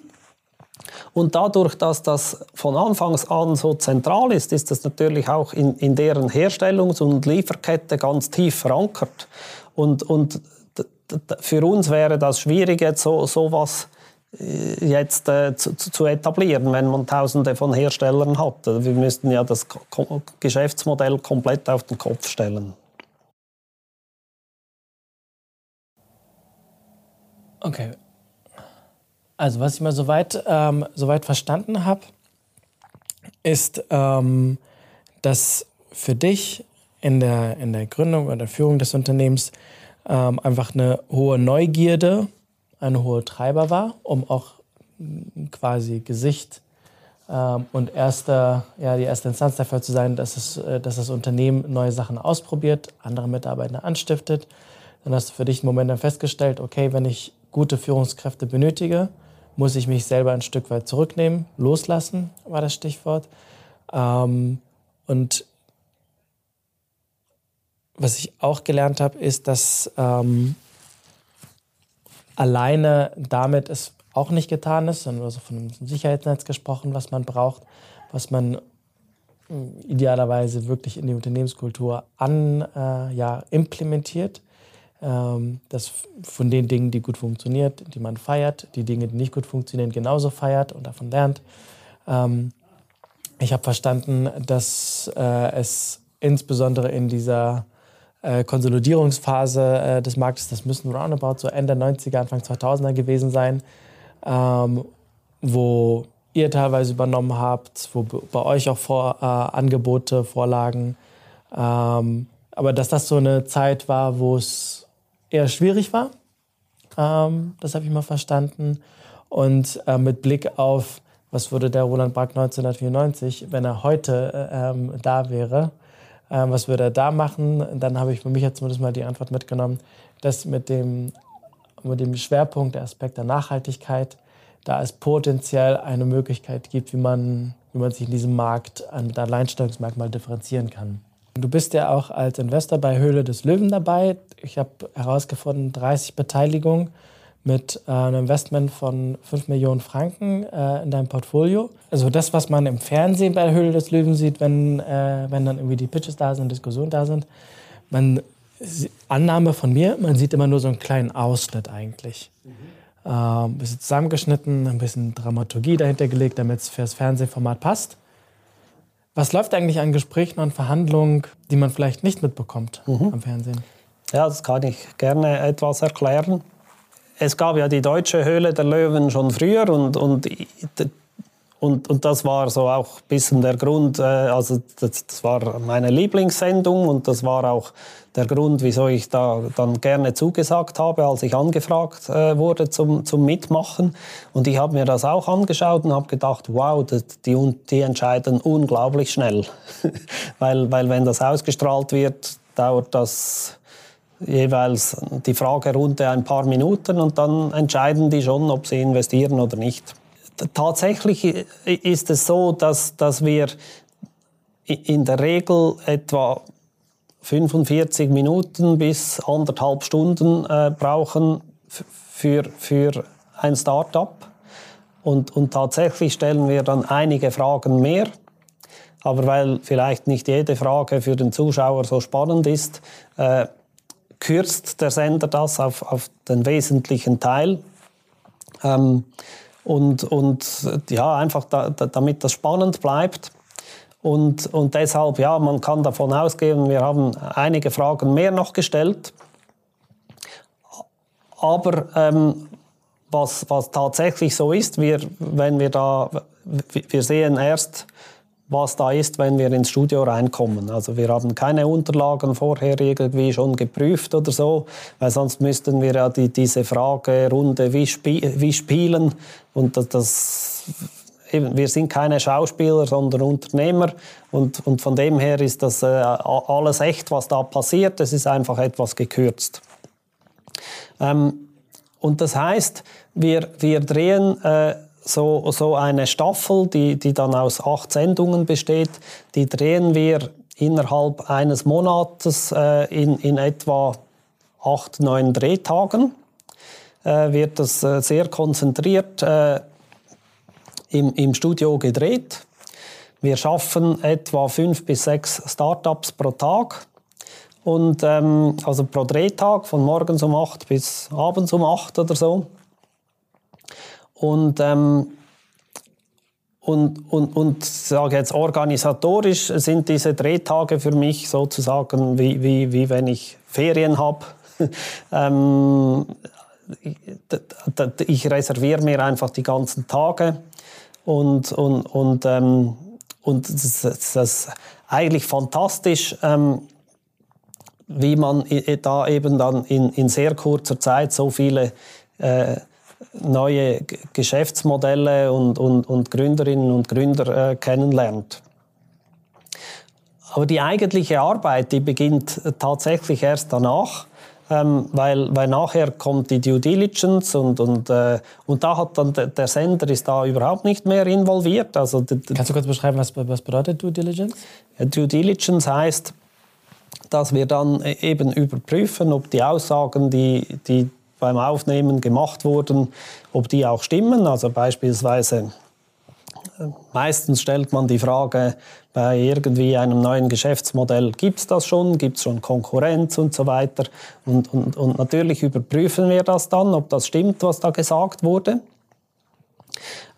Und dadurch, dass das von Anfangs an so zentral ist, ist das natürlich auch in, in deren Herstellungs- und Lieferkette ganz tief verankert. Und, und für uns wäre das schwierig, jetzt so, so was äh, jetzt äh, zu, zu, etablieren, wenn man tausende von Herstellern hat. Wir müssten ja das Ko Geschäftsmodell komplett auf den Kopf stellen. Okay. Also was ich mal soweit, ähm, soweit verstanden habe, ist, ähm, dass für dich in der, in der Gründung oder der Führung des Unternehmens ähm, einfach eine hohe Neugierde eine hohe Treiber war, um auch quasi Gesicht ähm, und erste, ja, die erste Instanz dafür zu sein, dass, es, äh, dass das Unternehmen neue Sachen ausprobiert, andere Mitarbeiter anstiftet. Dann hast du für dich einen Moment dann festgestellt, okay, wenn ich gute Führungskräfte benötige, muss ich mich selber ein Stück weit zurücknehmen, loslassen, war das Stichwort. Ähm, und was ich auch gelernt habe, ist, dass ähm, alleine damit es auch nicht getan ist, sondern also von einem Sicherheitsnetz gesprochen, was man braucht, was man hm, idealerweise wirklich in die Unternehmenskultur an, äh, ja, implementiert. Ähm, das von den Dingen, die gut funktionieren, die man feiert, die Dinge, die nicht gut funktionieren, genauso feiert und davon lernt. Ähm, ich habe verstanden, dass äh, es insbesondere in dieser äh, Konsolidierungsphase äh, des Marktes, das müssen roundabout so Ende 90er, Anfang 2000er gewesen sein, ähm, wo ihr teilweise übernommen habt, wo bei euch auch vor, äh, Angebote vorlagen. Aber dass das so eine Zeit war, wo es eher schwierig war, ähm, das habe ich mal verstanden. Und äh, mit Blick auf, was würde der Roland Brack 1994, wenn er heute äh, ähm, da wäre, ähm, was würde er da machen? Dann habe ich für mich jetzt zumindest mal die Antwort mitgenommen, dass mit dem, mit dem Schwerpunkt, der Aspekt der Nachhaltigkeit, da es potenziell eine Möglichkeit gibt, wie man, wie man sich in diesem Markt mit Alleinstellungsmerkmal differenzieren kann. Du bist ja auch als Investor bei Höhle des Löwen dabei. Ich habe herausgefunden, 30 Beteiligungen mit äh, einem Investment von 5 Millionen Franken äh, in deinem Portfolio. Also das, was man im Fernsehen bei Höhle des Löwen sieht, wenn, äh, wenn dann irgendwie die Pitches da sind, Diskussionen da sind. Man, Annahme von mir, man sieht immer nur so einen kleinen Ausschnitt eigentlich. Mhm. ein bisschen zusammengeschnitten, ein bisschen Dramaturgie dahinter gelegt, damit es fürs Fernsehformat passt. Was läuft eigentlich an Gesprächen und Verhandlungen, die man vielleicht nicht mitbekommt mhm. am Fernsehen? Ja, das kann ich gerne etwas erklären. Es gab ja die deutsche Höhle der Löwen schon früher und, und, und, und das war so auch ein bisschen der Grund, äh, also das, das war meine Lieblingssendung und das war auch der Grund, wieso ich da dann gerne zugesagt habe, als ich angefragt äh, wurde zum, zum Mitmachen. Und ich habe mir das auch angeschaut und habe gedacht, wow, die, die entscheiden unglaublich schnell. weil, weil wenn das ausgestrahlt wird, dauert das jeweils die Fragerunde ein paar Minuten und dann entscheiden die schon, ob sie investieren oder nicht. Tatsächlich ist es so, dass, dass wir in der Regel etwa 45 Minuten bis anderthalb Stunden äh, brauchen für, für ein Startup. Und, und tatsächlich stellen wir dann einige Fragen mehr. Aber weil vielleicht nicht jede Frage für den Zuschauer so spannend ist, äh, kürzt der Sender das auf, auf den wesentlichen Teil. Ähm, und, und ja, einfach da, da, damit das spannend bleibt. Und, und deshalb, ja, man kann davon ausgehen, wir haben einige Fragen mehr noch gestellt. Aber ähm, was, was tatsächlich so ist, wir, wenn wir da, wir sehen erst, was da ist, wenn wir ins Studio reinkommen. Also wir haben keine Unterlagen vorher irgendwie schon geprüft oder so, weil sonst müssten wir ja die, diese Fragerunde wie, spie wie spielen und das, das eben, wir sind keine Schauspieler, sondern Unternehmer. Und, und von dem her ist das äh, alles echt, was da passiert. Es ist einfach etwas gekürzt. Ähm, und das heißt, wir, wir drehen äh, so, so eine Staffel, die, die dann aus acht Sendungen besteht, die drehen wir innerhalb eines Monates äh, in, in etwa acht, neun Drehtagen. Äh, wird das äh, sehr konzentriert äh, im, im Studio gedreht. Wir schaffen etwa fünf bis sechs Startups pro Tag. Und, ähm, also pro Drehtag von morgens um acht bis abends um acht oder so. Und, ähm, und, und, und sage jetzt organisatorisch sind diese Drehtage für mich sozusagen wie, wie, wie wenn ich Ferien habe. ähm, ich reserviere mir einfach die ganzen Tage und, und, und, ähm, und das, das ist eigentlich fantastisch, ähm, wie man da eben dann in, in sehr kurzer Zeit so viele äh, neue Geschäftsmodelle und, und, und Gründerinnen und Gründer äh, kennenlernt. Aber die eigentliche Arbeit, die beginnt tatsächlich erst danach. Ähm, weil, weil nachher kommt die Due Diligence und, und, äh, und da hat dann der, der, Sender ist da überhaupt nicht mehr involviert. Also, Kannst du kurz beschreiben, was, was bedeutet Due Diligence? Due Diligence heißt, dass wir dann e, eben überprüfen, ob die Aussagen, die, die beim Aufnehmen gemacht wurden, ob die auch stimmen. Also beispielsweise Meistens stellt man die Frage bei irgendwie einem neuen Geschäftsmodell, gibt es das schon, gibt es schon Konkurrenz und so weiter. Und, und, und natürlich überprüfen wir das dann, ob das stimmt, was da gesagt wurde.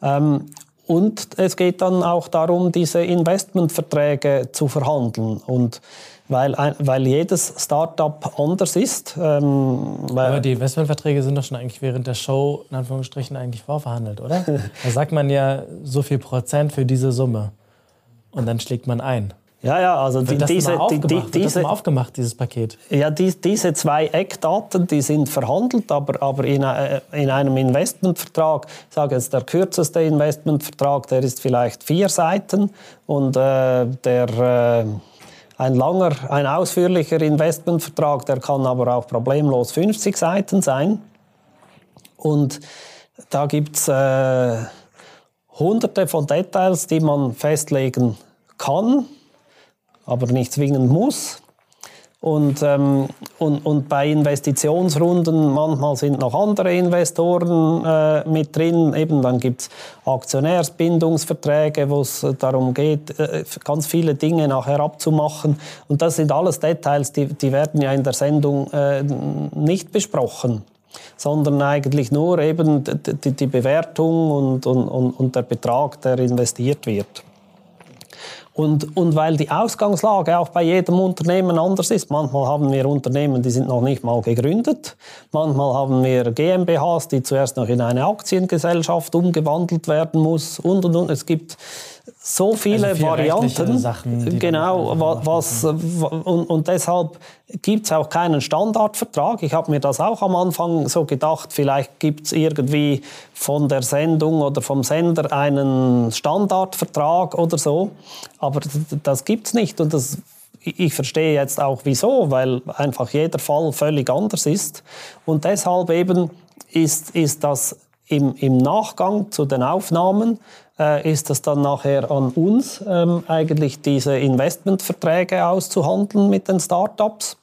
Ähm, und es geht dann auch darum, diese Investmentverträge zu verhandeln. Und weil, weil jedes Startup anders ist. Ähm, Aber die Investmentverträge sind doch schon eigentlich während der Show in Anführungsstrichen eigentlich vorverhandelt, oder? da sagt man ja so viel Prozent für diese Summe und dann schlägt man ein. Ja, ja, also die, das diese, die, die, diese, das aufgemacht, dieses Paket? Ja, die, diese zwei Eckdaten, die sind verhandelt, aber, aber in, äh, in einem Investmentvertrag, ich sage jetzt der kürzeste Investmentvertrag, der ist vielleicht vier Seiten und äh, der äh, ein langer, ein ausführlicher Investmentvertrag, der kann aber auch problemlos 50 Seiten sein. Und da gibt es äh, hunderte von Details, die man festlegen kann, aber nicht zwingend muss. Und, ähm, und, und bei Investitionsrunden, manchmal sind noch andere Investoren äh, mit drin. Eben, dann gibt es Aktionärsbindungsverträge, wo es darum geht, äh, ganz viele Dinge nachher abzumachen. Und das sind alles Details, die, die werden ja in der Sendung äh, nicht besprochen sondern eigentlich nur eben die, die Bewertung und, und, und der Betrag, der investiert wird. Und, und weil die Ausgangslage auch bei jedem Unternehmen anders ist. Manchmal haben wir Unternehmen, die sind noch nicht mal gegründet. Manchmal haben wir GmbHs, die zuerst noch in eine Aktiengesellschaft umgewandelt werden muss. Und, und, und. Es gibt so viele also Varianten. Sachen, genau, was, und, und deshalb gibt es auch keinen Standardvertrag. Ich habe mir das auch am Anfang so gedacht, vielleicht gibt es irgendwie von der Sendung oder vom Sender einen Standardvertrag oder so. Aber das gibt es nicht. Und das, ich verstehe jetzt auch wieso, weil einfach jeder Fall völlig anders ist. Und deshalb eben ist, ist das im, im Nachgang zu den Aufnahmen äh, ist es dann nachher an uns, ähm, eigentlich diese Investmentverträge auszuhandeln mit den Startups.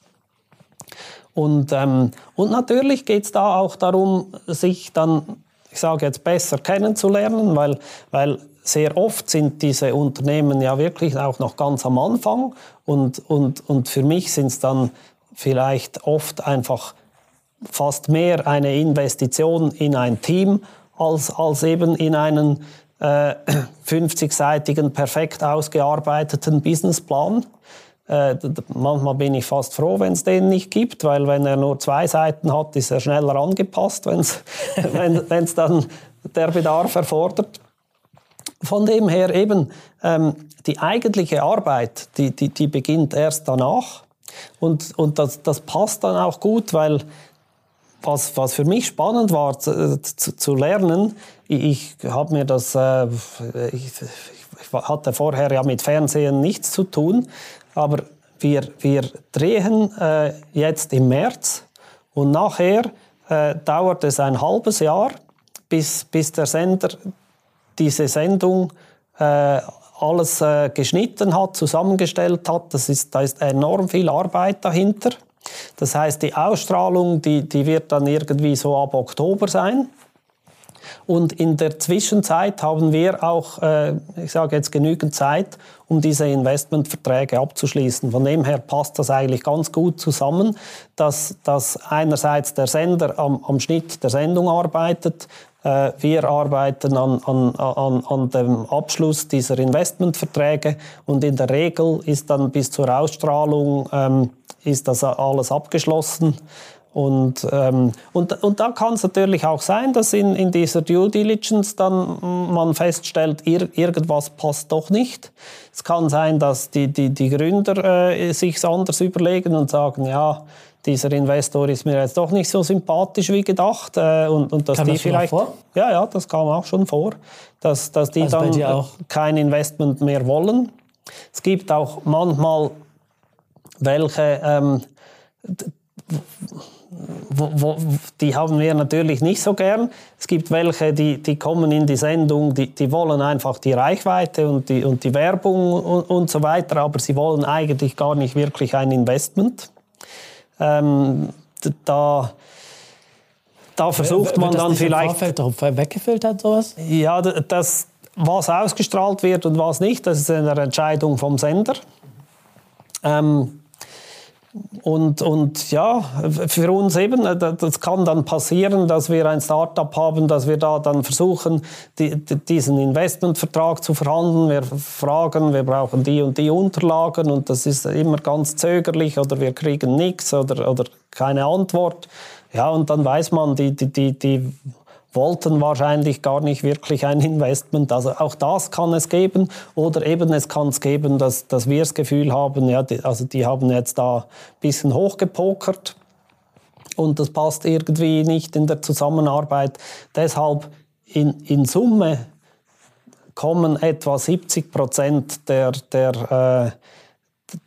Und, ähm, und natürlich geht es da auch darum, sich dann, ich sage jetzt, besser kennenzulernen, weil, weil sehr oft sind diese Unternehmen ja wirklich auch noch ganz am Anfang. Und, und, und für mich sind es dann vielleicht oft einfach fast mehr eine Investition in ein Team als, als eben in einen äh, 50-seitigen, perfekt ausgearbeiteten Businessplan. Äh, manchmal bin ich fast froh, wenn es den nicht gibt, weil wenn er nur zwei Seiten hat, ist er schneller angepasst, wenn's, wenn es dann der Bedarf erfordert. Von dem her eben, ähm, die eigentliche Arbeit, die, die, die beginnt erst danach. Und, und das, das passt dann auch gut, weil was, was für mich spannend war zu, zu, zu lernen, ich, ich habe mir das, äh, ich, ich, hatte vorher ja mit Fernsehen nichts zu tun, aber wir, wir drehen äh, jetzt im März und nachher äh, dauert es ein halbes Jahr, bis, bis der Sender diese Sendung äh, alles äh, geschnitten hat, zusammengestellt hat. Das ist, da ist enorm viel Arbeit dahinter. Das heißt, die Ausstrahlung, die, die wird dann irgendwie so ab Oktober sein. Und in der Zwischenzeit haben wir auch, äh, ich sage jetzt, genügend Zeit, um diese Investmentverträge abzuschließen. Von dem her passt das eigentlich ganz gut zusammen, dass, dass einerseits der Sender am, am Schnitt der Sendung arbeitet, wir arbeiten an, an, an, an dem Abschluss dieser Investmentverträge und in der Regel ist dann bis zur Ausstrahlung ähm, ist das alles abgeschlossen. Und, ähm, und, und da kann es natürlich auch sein, dass in, in dieser Due Diligence dann man feststellt, ir irgendwas passt doch nicht. Es kann sein, dass die, die, die Gründer äh, sich anders überlegen und sagen, ja, dieser Investor ist mir jetzt doch nicht so sympathisch wie gedacht. Äh, und, und dass kam die das vielleicht. Vor? Ja, ja, das kam auch schon vor. Dass, dass die also dann kein Investment mehr wollen. Es gibt auch manchmal welche, ähm, wo, wo, die haben wir natürlich nicht so gern. Es gibt welche, die, die kommen in die Sendung, die, die wollen einfach die Reichweite und die, und die Werbung und, und so weiter, aber sie wollen eigentlich gar nicht wirklich ein Investment. Ähm, da, da versucht man dann vielleicht. Vorfeld weggefiltert sowas? Ja, das, was ausgestrahlt wird und was nicht, das ist eine Entscheidung vom Sender. Ähm, und, und ja, für uns eben, äh, das kann dann passieren, dass wir ein Startup haben, dass wir da dann versuchen, die, diesen Investmentvertrag zu verhandeln. Wir fragen, wir brauchen die und die Unterlagen und das ist immer ganz zögerlich oder wir kriegen nichts oder, oder keine Antwort. Ja, und dann weiß man, die, die, die, die wollten wahrscheinlich gar nicht wirklich ein Investment. Also auch das kann es geben. Oder eben es kann es geben, dass, dass wir das Gefühl haben, ja, die, also die haben jetzt da ein bisschen hochgepokert und das passt irgendwie nicht in der Zusammenarbeit. Deshalb in, in Summe kommen etwa 70 Prozent der, der, äh,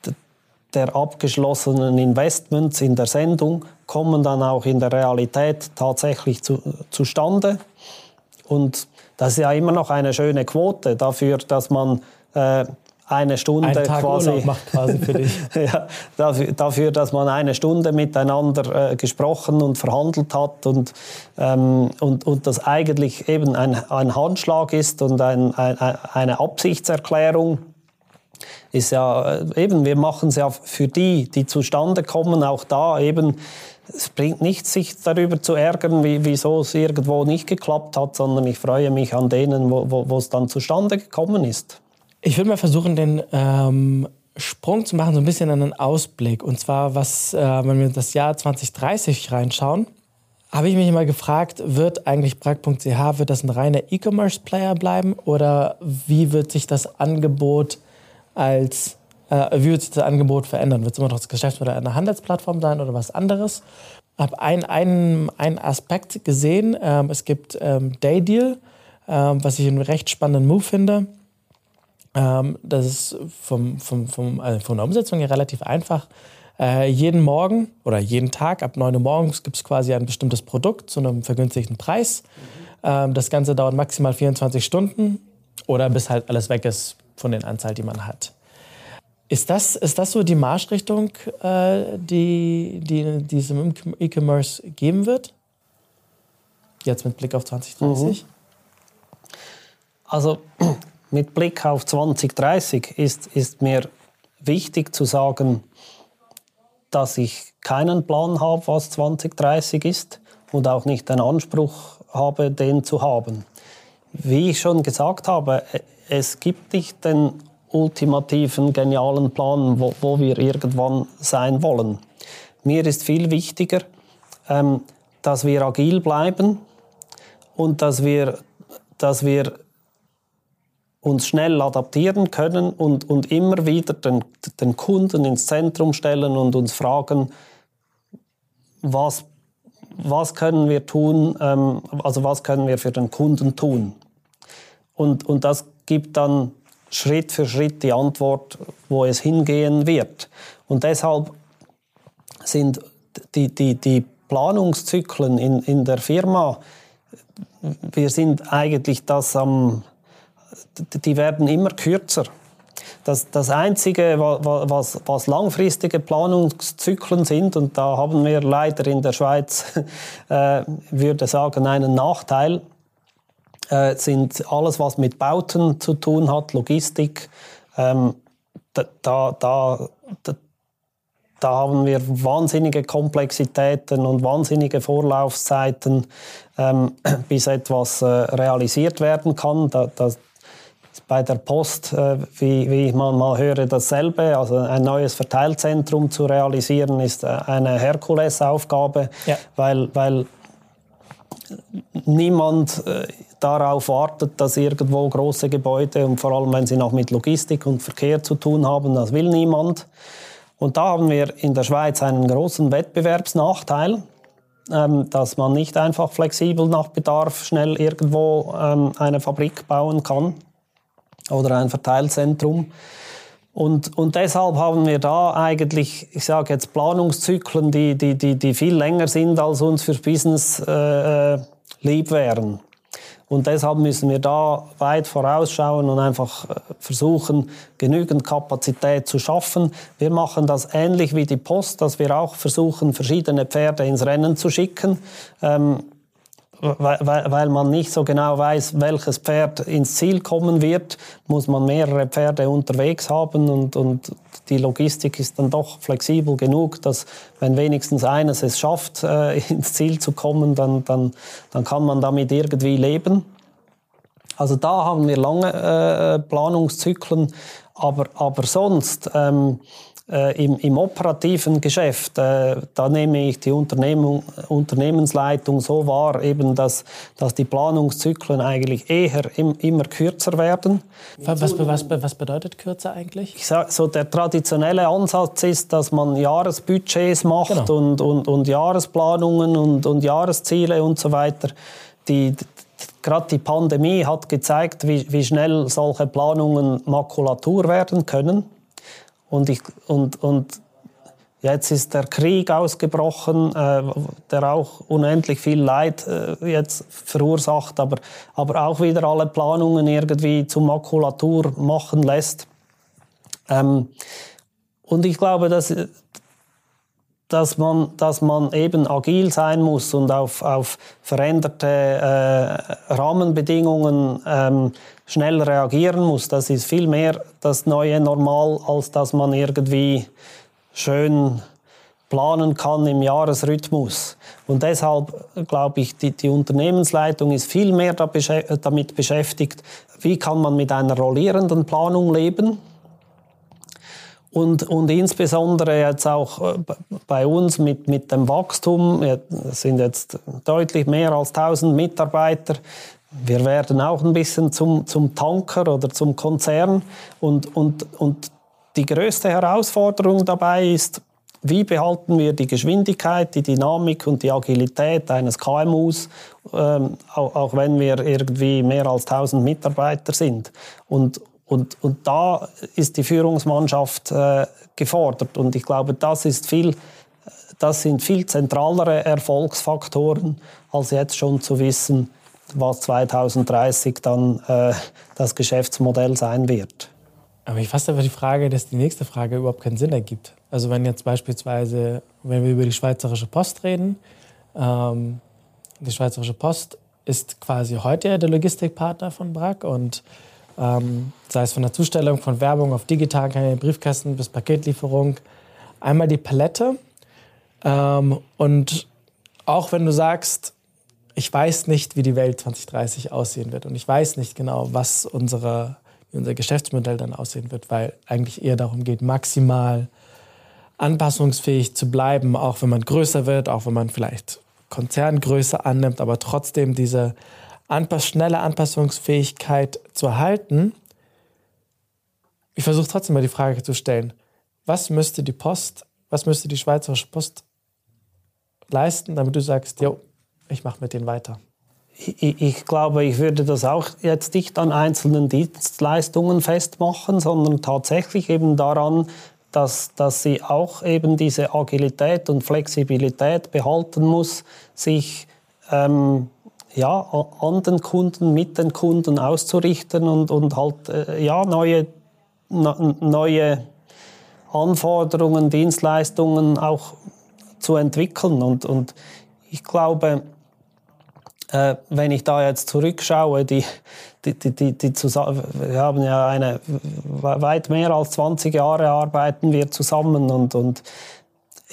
der abgeschlossenen Investments in der Sendung kommen dann auch in der Realität tatsächlich zu, zustande. Und das ist ja immer noch eine schöne Quote dafür, dass man äh, eine Stunde Tag quasi, Urlaub macht quasi für dich. ja, dafür, dafür, dass man eine Stunde miteinander äh, gesprochen und verhandelt hat und, ähm, und, und das eigentlich eben ein, ein Handschlag ist und ein, ein, eine Absichtserklärung ist ja äh, eben, wir machen es ja für die, die zustande kommen, auch da eben, es bringt nichts, sich darüber zu ärgern, wie, wieso es irgendwo nicht geklappt hat, sondern ich freue mich an denen, wo, es dann zustande gekommen ist. Ich würde mal versuchen, den ähm, Sprung zu machen, so ein bisschen einen Ausblick. Und zwar, was, äh, wenn wir das Jahr 2030 reinschauen, habe ich mich mal gefragt, wird eigentlich Bragg.ch, wird das ein reiner E-Commerce-Player bleiben oder wie wird sich das Angebot als, äh, wie wird sich das Angebot verändern? Wird es immer noch das Geschäftsmodell einer Handelsplattform sein oder was anderes? Ich habe einen, einen, einen Aspekt gesehen. Ähm, es gibt ähm, Daydeal, ähm, was ich einen recht spannenden Move finde. Ähm, das ist vom, vom, vom, also von der Umsetzung her relativ einfach. Äh, jeden Morgen oder jeden Tag ab 9 Uhr morgens gibt es quasi ein bestimmtes Produkt zu einem vergünstigten Preis. Mhm. das Ganze dauert maximal 24 Stunden oder bis halt alles weg ist von den Anzahl, die man hat. Ist das, ist das so die Marschrichtung, äh, die, die, die es im E-Commerce geben wird? Jetzt mit Blick auf 2030? Mhm. Also mit Blick auf 2030 ist, ist mir wichtig zu sagen, dass ich keinen Plan habe, was 2030 ist und auch nicht den Anspruch habe, den zu haben. Wie ich schon gesagt habe, es gibt nicht den ultimativen, genialen Plan, wo, wo wir irgendwann sein wollen. Mir ist viel wichtiger, ähm, dass wir agil bleiben und dass wir, dass wir uns schnell adaptieren können und, und immer wieder den, den Kunden ins Zentrum stellen und uns fragen, was, was können wir tun, ähm, also was können wir für den Kunden tun. Und, und das gibt dann Schritt für Schritt die Antwort, wo es hingehen wird. Und deshalb sind die, die, die Planungszyklen in, in der Firma, wir sind eigentlich das am die werden immer kürzer. Das, das Einzige, was, was, langfristige Planungszyklen sind, und da haben wir leider in der Schweiz, äh, würde sagen, einen Nachteil, äh, sind alles, was mit Bauten zu tun hat, Logistik. Ähm, da, da, da, da haben wir wahnsinnige Komplexitäten und wahnsinnige Vorlaufzeiten, ähm, bis etwas äh, realisiert werden kann. Da, da, bei der Post, äh, wie, wie man mal höre, dasselbe. Also ein neues Verteilzentrum zu realisieren, ist äh, eine Herkulesaufgabe, ja. weil, weil niemand äh, darauf wartet, dass irgendwo große Gebäude und vor allem, wenn sie noch mit Logistik und Verkehr zu tun haben, das will niemand. Und da haben wir in der Schweiz einen großen Wettbewerbsnachteil, ähm, dass man nicht einfach flexibel nach Bedarf schnell irgendwo ähm, eine Fabrik bauen kann oder ein Verteilzentrum. Und, und deshalb haben wir da eigentlich, ich sage jetzt Planungszyklen, die, die, die, die viel länger sind, als uns für Business äh, äh, lieb wären. Und deshalb müssen wir da weit vorausschauen und einfach äh, versuchen, genügend Kapazität zu schaffen. Wir machen das ähnlich wie die Post, dass wir auch versuchen, verschiedene Pferde ins Rennen zu schicken. Ähm, weil, weil man nicht so genau weiß, welches Pferd ins Ziel kommen wird, muss man mehrere Pferde unterwegs haben und, und die Logistik ist dann doch flexibel genug, dass wenn wenigstens eines es schafft, äh, ins Ziel zu kommen, dann, dann, dann kann man damit irgendwie leben. Also da haben wir lange äh, Planungszyklen, aber, aber sonst ähm, äh, im, im, operativen Geschäft, äh, da nehme ich die Unternehmung, Unternehmensleitung so wahr, eben, dass, dass die Planungszyklen eigentlich eher im, immer kürzer werden. Was, was, was, bedeutet kürzer eigentlich? Ich sag, so der traditionelle Ansatz ist, dass man Jahresbudgets macht genau. und, und, und Jahresplanungen und, und Jahresziele und so weiter. Die, gerade die Pandemie hat gezeigt, wie, wie schnell solche Planungen Makulatur werden können. Und, ich, und, und Jetzt ist der Krieg ausgebrochen, äh, der auch unendlich viel Leid äh, jetzt verursacht, aber, aber auch wieder alle Planungen irgendwie zur Makulatur machen lässt. Ähm, und ich glaube, dass, dass, man, dass man eben agil sein muss und auf, auf veränderte äh, Rahmenbedingungen ähm, schnell reagieren muss. Das ist viel mehr das neue Normal, als dass man irgendwie schön planen kann im Jahresrhythmus. Und deshalb glaube ich, die, die Unternehmensleitung ist viel mehr damit beschäftigt, wie kann man mit einer rollierenden Planung leben. Und, und insbesondere jetzt auch äh, bei uns mit, mit dem Wachstum, es sind jetzt deutlich mehr als 1000 Mitarbeiter, wir werden auch ein bisschen zum, zum Tanker oder zum Konzern. Und, und, und die größte Herausforderung dabei ist, wie behalten wir die Geschwindigkeit, die Dynamik und die Agilität eines KMUs, ähm, auch, auch, wenn wir irgendwie mehr als 1000 Mitarbeiter sind. Und, und, und da ist die Führungsmannschaft äh, gefordert. Und ich glaube, das, ist viel, das sind viel zentralere Erfolgsfaktoren, als jetzt schon zu wissen, was 2030 dann äh, das Geschäftsmodell sein wird. Aber ich fasse aber die Frage, dass die nächste Frage überhaupt keinen Sinn ergibt. Also wenn jetzt beispielsweise, wenn wir über die Schweizerische Post reden, ähm, die Schweizerische Post ist quasi heute der Logistikpartner von Brack und ähm, sei es von der Zustellung von Werbung auf digitalen Briefkästen bis Paketlieferung, einmal die Palette. Ähm, und auch wenn du sagst, ich weiß nicht, wie die Welt 2030 aussehen wird und ich weiß nicht genau, was unsere, unser Geschäftsmodell dann aussehen wird, weil eigentlich eher darum geht, maximal anpassungsfähig zu bleiben, auch wenn man größer wird, auch wenn man vielleicht Konzerngröße annimmt, aber trotzdem diese Anpass schnelle Anpassungsfähigkeit zu erhalten. Ich versuche trotzdem mal die Frage zu stellen, was müsste die Post, was müsste die Schweizerische Post leisten, damit du sagst, jo, ich mache mit denen weiter. Ich, ich, glaube, ich würde das auch jetzt nicht an einzelnen Dienstleistungen festmachen, sondern tatsächlich eben daran, dass, dass sie auch eben diese Agilität und Flexibilität behalten muss, sich ähm, ja, an den Kunden, mit den Kunden auszurichten und, und halt äh, ja, neue, neue Anforderungen, Dienstleistungen auch zu entwickeln. Und, und ich glaube, äh, wenn ich da jetzt zurückschaue, die, die, die, die, die wir haben ja eine weit mehr als 20 Jahre arbeiten wir zusammen und, und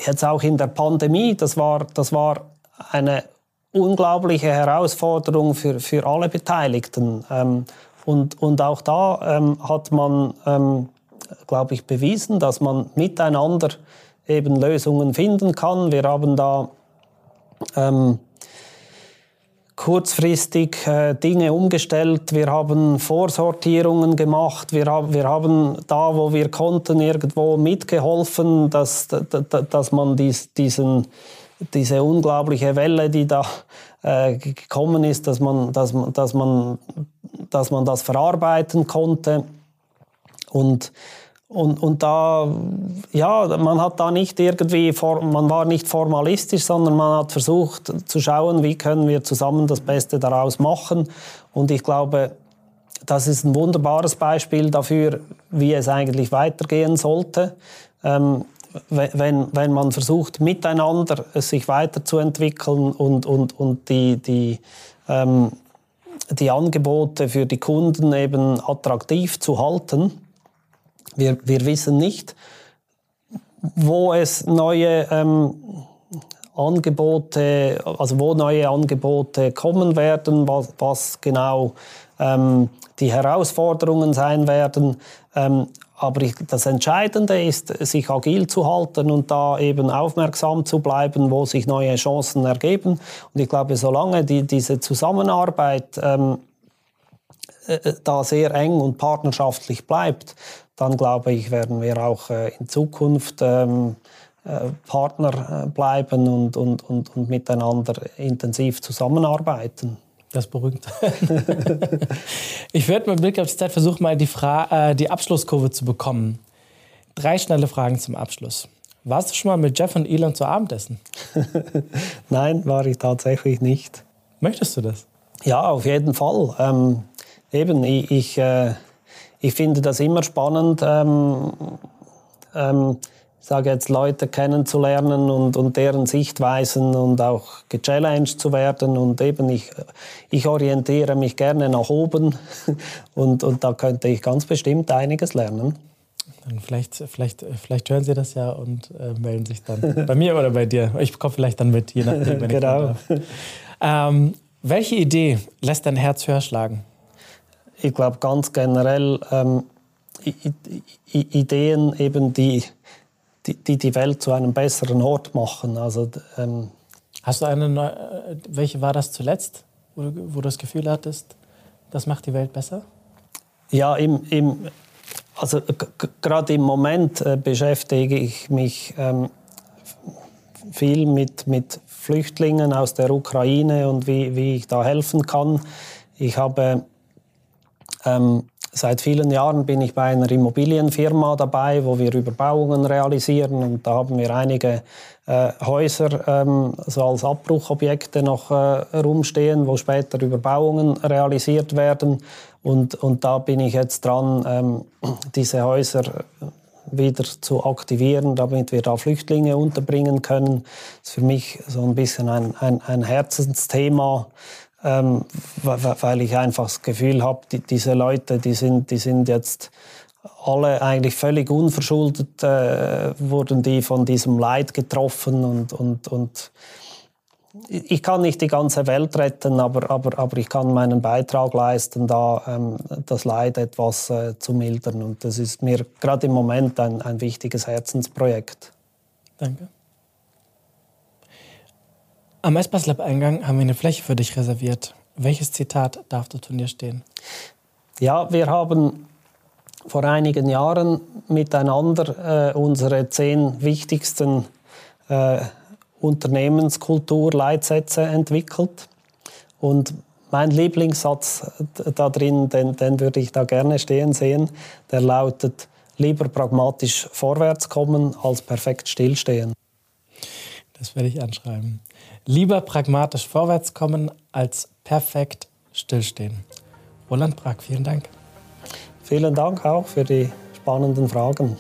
jetzt auch in der Pandemie, das war, das war eine unglaubliche Herausforderung für, für alle Beteiligten. Ähm, und, und auch da ähm, hat man, ähm, glaube ich, bewiesen, dass man miteinander eben Lösungen finden kann. Wir haben da ähm, kurzfristig äh, Dinge umgestellt. Wir haben Vorsortierungen gemacht. Wir, hab, wir haben da, wo wir konnten, irgendwo mitgeholfen, dass, dass man dies, diesen, diese unglaubliche Welle, die da äh, gekommen ist, dass man, dass, dass, man, dass man das verarbeiten konnte. Und und, und da, ja, man hat da nicht irgendwie, man war nicht formalistisch, sondern man hat versucht zu schauen, wie können wir zusammen das Beste daraus machen. Und ich glaube, das ist ein wunderbares Beispiel dafür, wie es eigentlich weitergehen sollte. Ähm, wenn, wenn man versucht, miteinander sich weiterzuentwickeln und, und, und die, die, ähm, die Angebote für die Kunden eben attraktiv zu halten wir, wir wissen nicht, wo es neue ähm, Angebote, also wo neue Angebote kommen werden, was, was genau ähm, die Herausforderungen sein werden. Ähm, aber ich, das Entscheidende ist, sich agil zu halten und da eben aufmerksam zu bleiben, wo sich neue Chancen ergeben. Und ich glaube, solange die, diese Zusammenarbeit ähm, äh, äh da sehr eng und partnerschaftlich bleibt, dann glaube ich, werden wir auch äh, in Zukunft ähm, äh, Partner äh, bleiben und, und, und, und miteinander intensiv zusammenarbeiten. Das beruhigt. ich werde mit Blick auf die Zeit versuchen, mal die, Fra äh, die Abschlusskurve zu bekommen. Drei schnelle Fragen zum Abschluss. Warst du schon mal mit Jeff und Elon zu Abendessen? Nein, war ich tatsächlich nicht. Möchtest du das? Ja, auf jeden Fall. Ähm, eben, ich, ich, äh, ich, finde das immer spannend, ähm, ähm, sage jetzt Leute kennenzulernen und, und deren Sichtweisen und auch gechallenged zu werden. Und eben, ich, ich orientiere mich gerne nach oben und, und da könnte ich ganz bestimmt einiges lernen. Dann vielleicht, vielleicht, vielleicht hören Sie das ja und äh, melden sich dann bei mir oder bei dir. Ich komme vielleicht dann mit, je nachdem, wenn genau. ich ähm, Welche Idee lässt dein Herz höher schlagen? Ich glaube ganz generell ähm, Ideen, eben die, die, die Welt zu einem besseren Ort machen. Also, ähm, Hast du eine neue, äh, welche war das zuletzt, wo du, wo du das Gefühl hattest, das macht die Welt besser? Ja, im, im also gerade im Moment äh, beschäftige ich mich ähm, viel mit, mit Flüchtlingen aus der Ukraine und wie, wie ich da helfen kann. Ich habe ähm, seit vielen Jahren bin ich bei einer Immobilienfirma dabei, wo wir Überbauungen realisieren. Und da haben wir einige äh, Häuser ähm, so als Abbruchobjekte noch äh, rumstehen, wo später Überbauungen realisiert werden. Und, und da bin ich jetzt dran, ähm, diese Häuser wieder zu aktivieren, damit wir da Flüchtlinge unterbringen können. Das ist für mich so ein bisschen ein, ein, ein Herzensthema, ähm, weil ich einfach das Gefühl habe, die, diese Leute, die sind, die sind jetzt alle eigentlich völlig unverschuldet, äh, wurden die von diesem Leid getroffen und, und, und ich kann nicht die ganze Welt retten, aber, aber, aber ich kann meinen Beitrag leisten, da ähm, das Leid etwas äh, zu mildern. Und das ist mir gerade im Moment ein, ein wichtiges Herzensprojekt. Danke. Am Espace Lab Eingang haben wir eine Fläche für dich reserviert. Welches Zitat darf dort von dir stehen? Ja, wir haben vor einigen Jahren miteinander äh, unsere zehn wichtigsten äh, Unternehmenskultur-Leitsätze entwickelt. Und mein Lieblingssatz da drin, den, den würde ich da gerne stehen sehen, der lautet, lieber pragmatisch vorwärts kommen als perfekt stillstehen. Das werde ich anschreiben. Lieber pragmatisch vorwärts kommen als perfekt stillstehen. Roland Brack, vielen Dank. Vielen Dank auch für die spannenden Fragen.